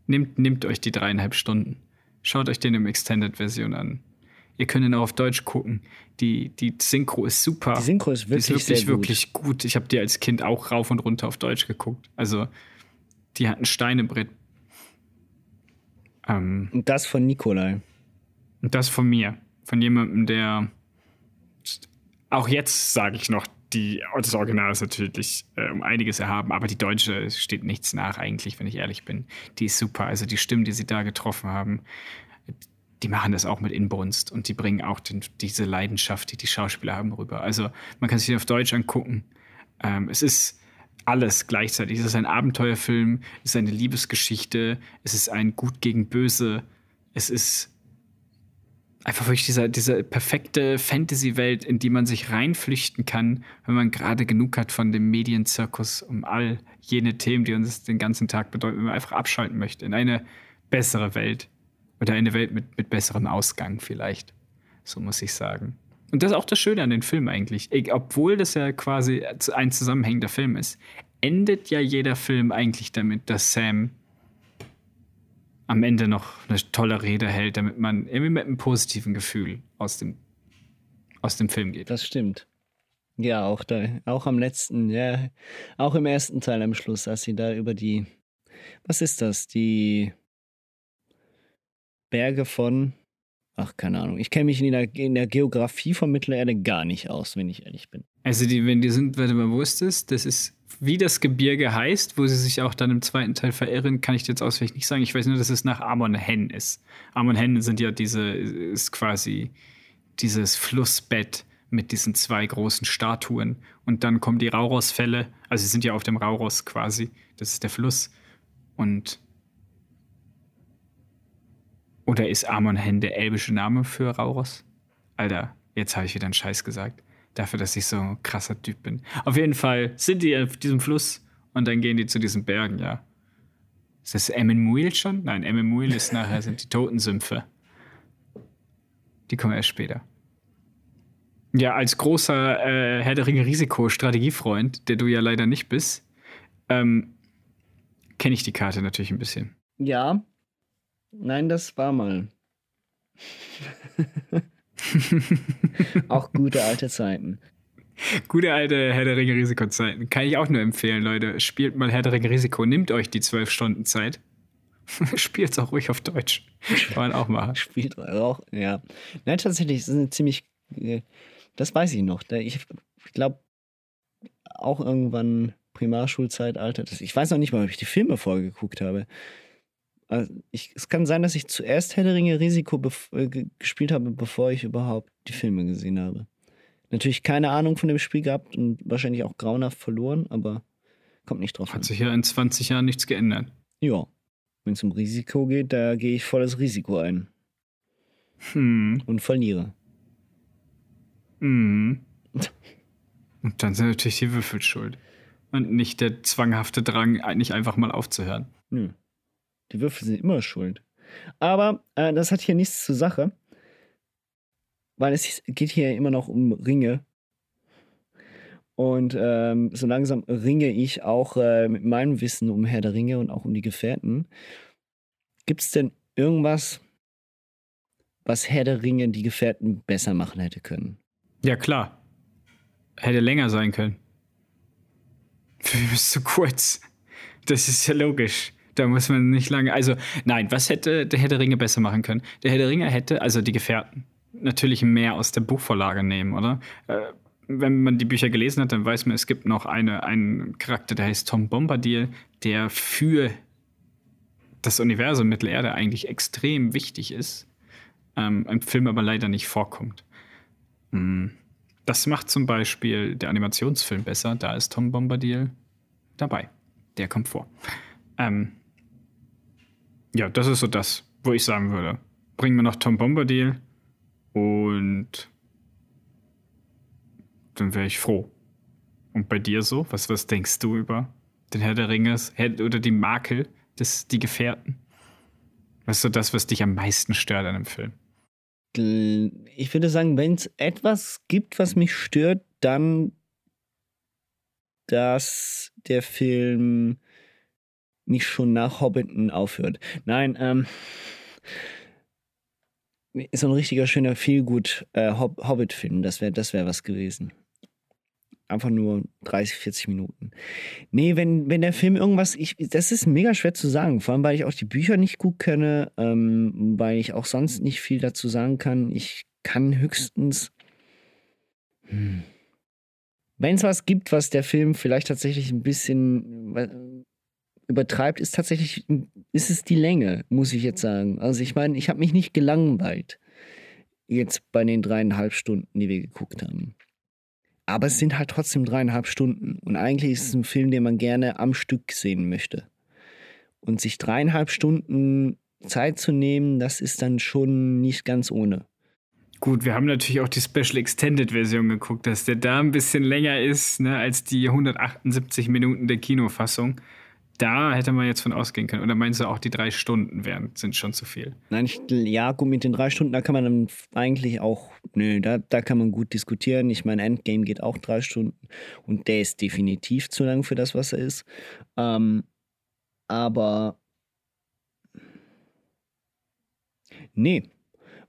Speaker 3: nimmt, nimmt euch die dreieinhalb Stunden. Schaut euch den im Extended-Version an. Ihr könnt ihn auch auf Deutsch gucken. Die, die Synchro ist super.
Speaker 1: Die Synchro ist wirklich, die ist
Speaker 3: wirklich,
Speaker 1: wirklich
Speaker 3: gut. gut. Ich habe die als Kind auch rauf und runter auf Deutsch geguckt. Also, die hat ein Steinebrett.
Speaker 1: Ähm, und das von Nikolai.
Speaker 3: Und das von mir. Von jemandem, der auch jetzt sage ich noch, die, das Original ist natürlich äh, um einiges erhaben, aber die deutsche steht nichts nach eigentlich, wenn ich ehrlich bin. Die ist super. Also die Stimmen, die sie da getroffen haben, die machen das auch mit Inbrunst und die bringen auch den, diese Leidenschaft, die die Schauspieler haben, rüber. Also man kann sich den auf Deutsch angucken. Ähm, es ist alles gleichzeitig. Es ist ein Abenteuerfilm, es ist eine Liebesgeschichte, es ist ein Gut gegen Böse, es ist einfach wirklich diese, diese perfekte Fantasy-Welt, in die man sich reinflüchten kann, wenn man gerade genug hat von dem Medienzirkus um all jene Themen, die uns den ganzen Tag bedeuten, wenn man einfach abschalten möchte in eine bessere Welt. Oder eine Welt mit, mit besserem Ausgang vielleicht. So muss ich sagen. Und das ist auch das Schöne an den Film eigentlich. Obwohl das ja quasi ein zusammenhängender Film ist, endet ja jeder Film eigentlich damit, dass Sam am Ende noch eine tolle Rede hält, damit man irgendwie mit einem positiven Gefühl aus dem, aus dem Film geht.
Speaker 1: Das stimmt. Ja, auch da, auch am letzten, ja, auch im ersten Teil am Schluss, als sie da über die, was ist das, die Berge von, ach, keine Ahnung. Ich kenne mich in der, in der Geografie von Mittelerde gar nicht aus, wenn ich ehrlich bin.
Speaker 3: Also, die, wenn die sind, warte mal, wo ist das? Ist, wie das Gebirge heißt, wo sie sich auch dann im zweiten Teil verirren, kann ich jetzt auswendig nicht sagen. Ich weiß nur, dass es nach Amon Hen ist. Amon Hen sind ja diese, ist quasi dieses Flussbett mit diesen zwei großen Statuen. Und dann kommen die Rauros-Fälle. Also, sie sind ja auf dem Rauros quasi. Das ist der Fluss. Und oder ist Amon Hen der elbische Name für Rauros? Alter, jetzt habe ich wieder einen Scheiß gesagt. Dafür, dass ich so ein krasser Typ bin. Auf jeden Fall sind die auf diesem Fluss und dann gehen die zu diesen Bergen, ja. Ist das Emmenmuil schon? Nein, Emmenmuil ist nachher sind die Totensümpfe. Die kommen erst später. Ja, als großer äh, Herr der Ringe Risiko-Strategiefreund, der du ja leider nicht bist, ähm, kenne ich die Karte natürlich ein bisschen.
Speaker 1: Ja, Nein, das war mal. [LAUGHS] auch gute alte Zeiten.
Speaker 3: Gute alte Herr der Ringe Risikozeiten. Kann ich auch nur empfehlen, Leute. Spielt mal Herr der Ringe Risiko. Nehmt euch die zwölf Stunden Zeit. [LAUGHS] Spielt es auch ruhig auf Deutsch. Kann man auch machen.
Speaker 1: Spielt auch, ja. Nein, tatsächlich, das ist eine ziemlich. Äh, das weiß ich noch. Ich, ich glaube, auch irgendwann Primarschulzeitalter. Ich weiß noch nicht mal, ob ich die Filme vorgeguckt habe. Also ich, es kann sein, dass ich zuerst Herr der Ringe Risiko äh, gespielt habe, bevor ich überhaupt die Filme gesehen habe. Natürlich keine Ahnung von dem Spiel gehabt und wahrscheinlich auch grauenhaft verloren, aber kommt nicht drauf
Speaker 3: Hat an. sich ja in 20 Jahren nichts geändert.
Speaker 1: Ja. Wenn es um Risiko geht, da gehe ich volles Risiko ein.
Speaker 3: Hm.
Speaker 1: Und verliere.
Speaker 3: Hm. [LAUGHS] und dann sind natürlich die Würfel schuld. Und nicht der zwanghafte Drang, nicht einfach mal aufzuhören.
Speaker 1: Nö. Die Würfel sind immer schuld. Aber äh, das hat hier nichts zur Sache. Weil es geht hier immer noch um Ringe. Und ähm, so langsam ringe ich auch äh, mit meinem Wissen um Herr der Ringe und auch um die Gefährten. Gibt es denn irgendwas, was Herr der Ringe die Gefährten besser machen hätte können?
Speaker 3: Ja, klar. Hätte länger sein können. Für mich zu kurz. Das ist ja logisch. Da muss man nicht lange. Also, nein, was hätte der Herr der Ringe besser machen können? Der Herr der Ringe hätte, also die Gefährten, natürlich mehr aus der Buchvorlage nehmen, oder? Äh, wenn man die Bücher gelesen hat, dann weiß man, es gibt noch eine, einen Charakter, der heißt Tom Bombadil, der für das Universum Mittelerde eigentlich extrem wichtig ist, ähm, im Film aber leider nicht vorkommt. Hm. Das macht zum Beispiel der Animationsfilm besser, da ist Tom Bombadil dabei der kommt vor. Ähm, ja, das ist so das, wo ich sagen würde. Bringen wir noch Tom Bombadil und dann wäre ich froh. Und bei dir so? Was, was denkst du über den Herr der Ringe oder die Makel, des, die Gefährten? Was ist so das, was dich am meisten stört an dem Film?
Speaker 1: Ich würde sagen, wenn es etwas gibt, was mich stört, dann, dass der Film nicht schon nach Hobbiten aufhört. Nein, ähm, so ein richtiger schöner Feelgood äh, Hob Hobbit-Film, das wäre das wär was gewesen. Einfach nur 30, 40 Minuten. Nee, wenn, wenn der Film irgendwas, ich, das ist mega schwer zu sagen, vor allem weil ich auch die Bücher nicht gut kenne, ähm, weil ich auch sonst nicht viel dazu sagen kann. Ich kann höchstens. Hm. Wenn es was gibt, was der Film vielleicht tatsächlich ein bisschen übertreibt, ist tatsächlich, ist es die Länge, muss ich jetzt sagen. Also ich meine, ich habe mich nicht gelangweilt jetzt bei den dreieinhalb Stunden, die wir geguckt haben. Aber es sind halt trotzdem dreieinhalb Stunden. Und eigentlich ist es ein Film, den man gerne am Stück sehen möchte. Und sich dreieinhalb Stunden Zeit zu nehmen, das ist dann schon nicht ganz ohne.
Speaker 3: Gut, wir haben natürlich auch die Special Extended Version geguckt, dass der da ein bisschen länger ist ne, als die 178 Minuten der Kinofassung da hätte man jetzt von ausgehen können. Oder meinst du auch, die drei Stunden wären, sind schon zu viel?
Speaker 1: Nein, ich, ja, gut, mit den drei Stunden, da kann man dann eigentlich auch, nö, da, da kann man gut diskutieren. Ich meine, Endgame geht auch drei Stunden und der ist definitiv zu lang für das, was er ist. Ähm, aber nee,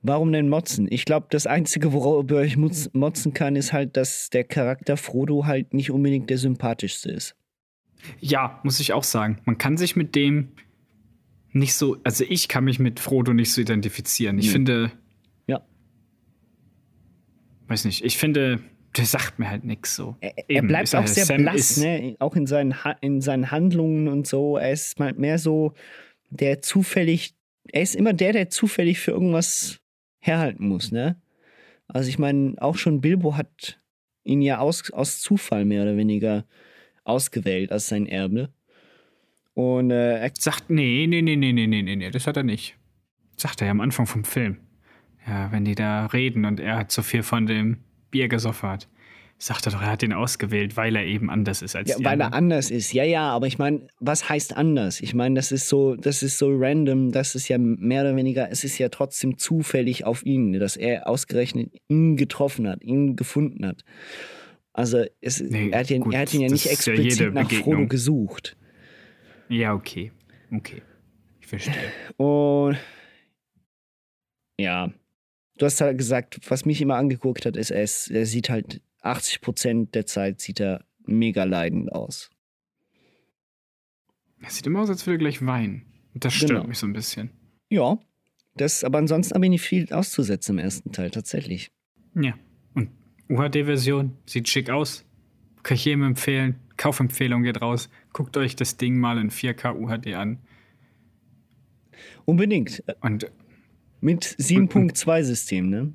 Speaker 1: warum denn motzen? Ich glaube, das Einzige, worüber ich motzen kann, ist halt, dass der Charakter Frodo halt nicht unbedingt der sympathischste ist.
Speaker 3: Ja, muss ich auch sagen. Man kann sich mit dem nicht so, also ich kann mich mit Frodo nicht so identifizieren. Ich nee. finde.
Speaker 1: Ja.
Speaker 3: Weiß nicht, ich finde, der sagt mir halt nichts so.
Speaker 1: Er, er bleibt auch sehr Sam blass, ne? Auch in seinen, in seinen Handlungen und so. Er ist mal mehr so der zufällig, er ist immer der, der zufällig für irgendwas herhalten muss, ne? Also ich meine, auch schon Bilbo hat ihn ja aus, aus Zufall mehr oder weniger ausgewählt als sein Erbe. Und äh, er
Speaker 3: sagt, nee, nee, nee, nee, nee, nee, nee, das hat er nicht. Sagt er ja am Anfang vom Film. Ja, wenn die da reden und er hat so viel von dem Bier gesoffen hat. Sagt er doch, er hat den ausgewählt, weil er eben anders ist als
Speaker 1: ja, Weil er anders ist, ja, ja, aber ich meine, was heißt anders? Ich meine, das ist so, das ist so random, das ist ja mehr oder weniger, es ist ja trotzdem zufällig auf ihn, dass er ausgerechnet ihn getroffen hat, ihn gefunden hat. Also es, nee, er, hat ihn, gut, er, hat ihn, ja nicht explizit ja nach Begegnung. Frodo gesucht.
Speaker 3: Ja, okay. Okay. Ich verstehe.
Speaker 1: Und ja, du hast halt gesagt, was mich immer angeguckt hat, ist, er, ist, er sieht halt 80 Prozent der Zeit sieht er mega leidend aus.
Speaker 3: Er sieht immer aus, als würde er gleich weinen. Und das stört genau. mich so ein bisschen.
Speaker 1: Ja, das, aber ansonsten habe ich nicht viel auszusetzen im ersten Teil, tatsächlich.
Speaker 3: Ja. UHD-Version, sieht schick aus. Kann ich jedem empfehlen. Kaufempfehlung geht raus. Guckt euch das Ding mal in 4K UHD an.
Speaker 1: Unbedingt.
Speaker 3: Und
Speaker 1: mit 7.2 System, ne?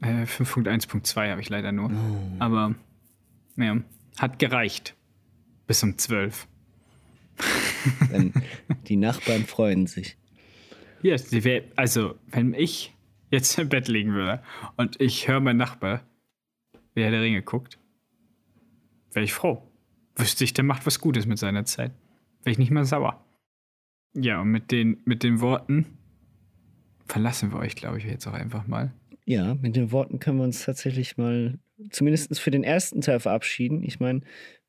Speaker 3: Äh, 5.1.2 habe ich leider nur. Oh. Aber ja, hat gereicht. Bis um 12. [LAUGHS]
Speaker 1: die Nachbarn freuen sich.
Speaker 3: Ja, also, wenn ich jetzt im Bett liegen würde und ich höre meinen Nachbar wie er der Ringe guckt, wäre ich froh. Wüsste ich, der macht was Gutes mit seiner Zeit. Wäre ich nicht mal sauer. Ja, und mit den, mit den Worten verlassen wir euch, glaube ich, jetzt auch einfach mal.
Speaker 1: Ja, mit den Worten können wir uns tatsächlich mal zumindest für den ersten Teil verabschieden. Ich meine,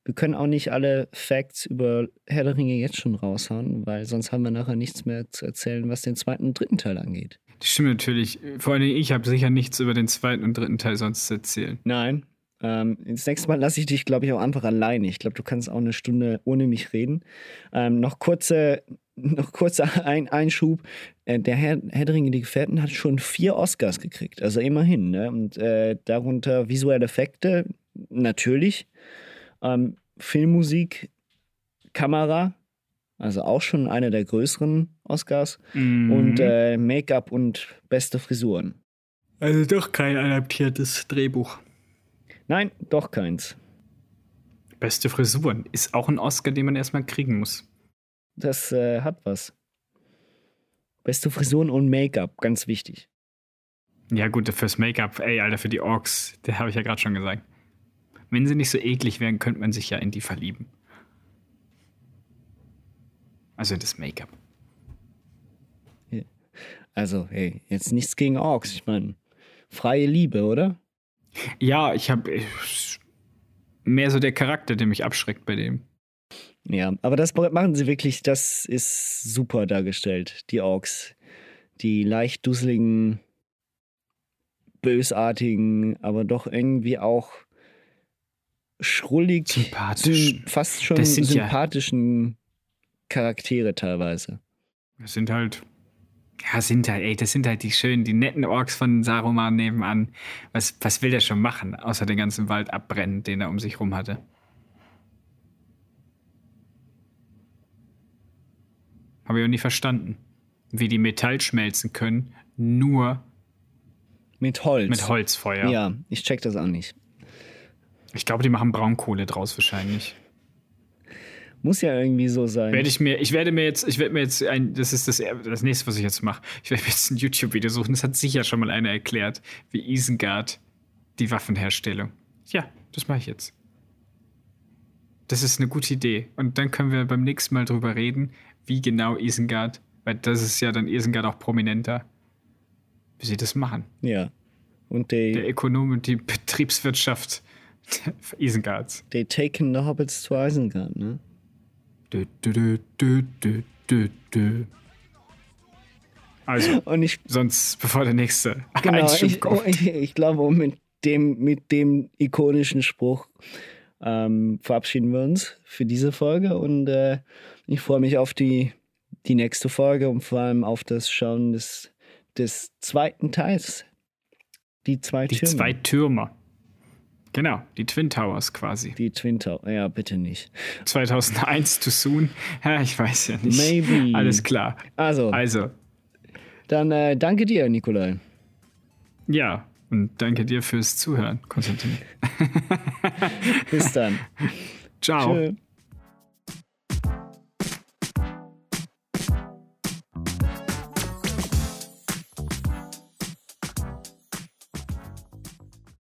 Speaker 1: wir können auch nicht alle Facts über Herr der Ringe jetzt schon raushauen, weil sonst haben wir nachher nichts mehr zu erzählen, was den zweiten und dritten Teil angeht.
Speaker 3: Das stimmt natürlich. Vor allem ich habe sicher nichts über den zweiten und dritten Teil sonst zu erzählen.
Speaker 1: Nein. Ähm, das nächste Mal lasse ich dich, glaube ich, auch einfach alleine. Ich glaube, du kannst auch eine Stunde ohne mich reden. Ähm, noch kurze, noch kurzer Ein Einschub. Äh, der Herr, Herr der die Gefährten, hat schon vier Oscars gekriegt. Also immerhin. Ne? Und äh, darunter visuelle Effekte, natürlich. Ähm, Filmmusik, Kamera, also auch schon einer der größeren Oscars. Mhm. Und äh, Make-up und beste Frisuren.
Speaker 3: Also doch kein adaptiertes Drehbuch.
Speaker 1: Nein, doch keins.
Speaker 3: Beste Frisuren ist auch ein Oscar, den man erstmal kriegen muss.
Speaker 1: Das äh, hat was. Beste Frisuren und Make-up, ganz wichtig.
Speaker 3: Ja, gut, fürs Make-up, ey, Alter, für die Orks, der habe ich ja gerade schon gesagt. Wenn sie nicht so eklig wären, könnte man sich ja in die verlieben. Also das Make-up.
Speaker 1: Also, hey, jetzt nichts gegen Orks. Ich meine, freie Liebe, oder?
Speaker 3: Ja, ich habe mehr so der Charakter, der mich abschreckt bei dem.
Speaker 1: Ja, aber das machen sie wirklich, das ist super dargestellt, die Orks. Die leicht dusseligen, bösartigen, aber doch irgendwie auch schrullig,
Speaker 3: Sympathisch.
Speaker 1: fast schon sympathischen ja. Charaktere teilweise.
Speaker 3: Das sind halt ja, sind halt, ey, das sind halt die schönen, die netten Orks von Saruman nebenan. Was, was will der schon machen, außer den ganzen Wald abbrennen, den er um sich rum hatte? Habe ich auch nie verstanden. Wie die Metall schmelzen können, nur
Speaker 1: mit Holz.
Speaker 3: Mit Holzfeuer.
Speaker 1: Ja, ich check das auch nicht.
Speaker 3: Ich glaube, die machen Braunkohle draus wahrscheinlich.
Speaker 1: Muss ja irgendwie so sein.
Speaker 3: Werde ich mir, ich werde mir jetzt, ich werde mir jetzt ein, das ist das, das nächste, was ich jetzt mache. Ich werde mir jetzt ein YouTube-Video suchen. Das hat sicher schon mal einer erklärt, wie Isengard die Waffenherstellung. Ja, das mache ich jetzt. Das ist eine gute Idee. Und dann können wir beim nächsten Mal drüber reden, wie genau Isengard, weil das ist ja dann Isengard auch prominenter, wie sie das machen.
Speaker 1: Ja. Und die,
Speaker 3: der Ökonom und die Betriebswirtschaft [LAUGHS] Isengards.
Speaker 1: They taken the Hobbits to Isengard, ne?
Speaker 3: Also, und ich, sonst bevor der nächste
Speaker 1: genau, ich, [LAUGHS] ich, ich, glaube, mit dem, mit dem ikonischen Spruch ähm, verabschieden wir uns für diese Folge und äh, ich freue mich auf die, die nächste Folge und vor allem auf das Schauen des, des zweiten Teils. Die zwei
Speaker 3: die
Speaker 1: Türme.
Speaker 3: Die zwei Türme. Genau, die Twin Towers quasi.
Speaker 1: Die Twin Towers, ja, bitte nicht.
Speaker 3: 2001 too soon? Ja, ich weiß ja nicht.
Speaker 1: Maybe.
Speaker 3: Alles klar.
Speaker 1: Also.
Speaker 3: Also.
Speaker 1: Dann äh, danke dir, Nikolai.
Speaker 3: Ja, und danke dir fürs Zuhören, Konstantin.
Speaker 1: Bis dann. [LAUGHS]
Speaker 3: Ciao. Tschö.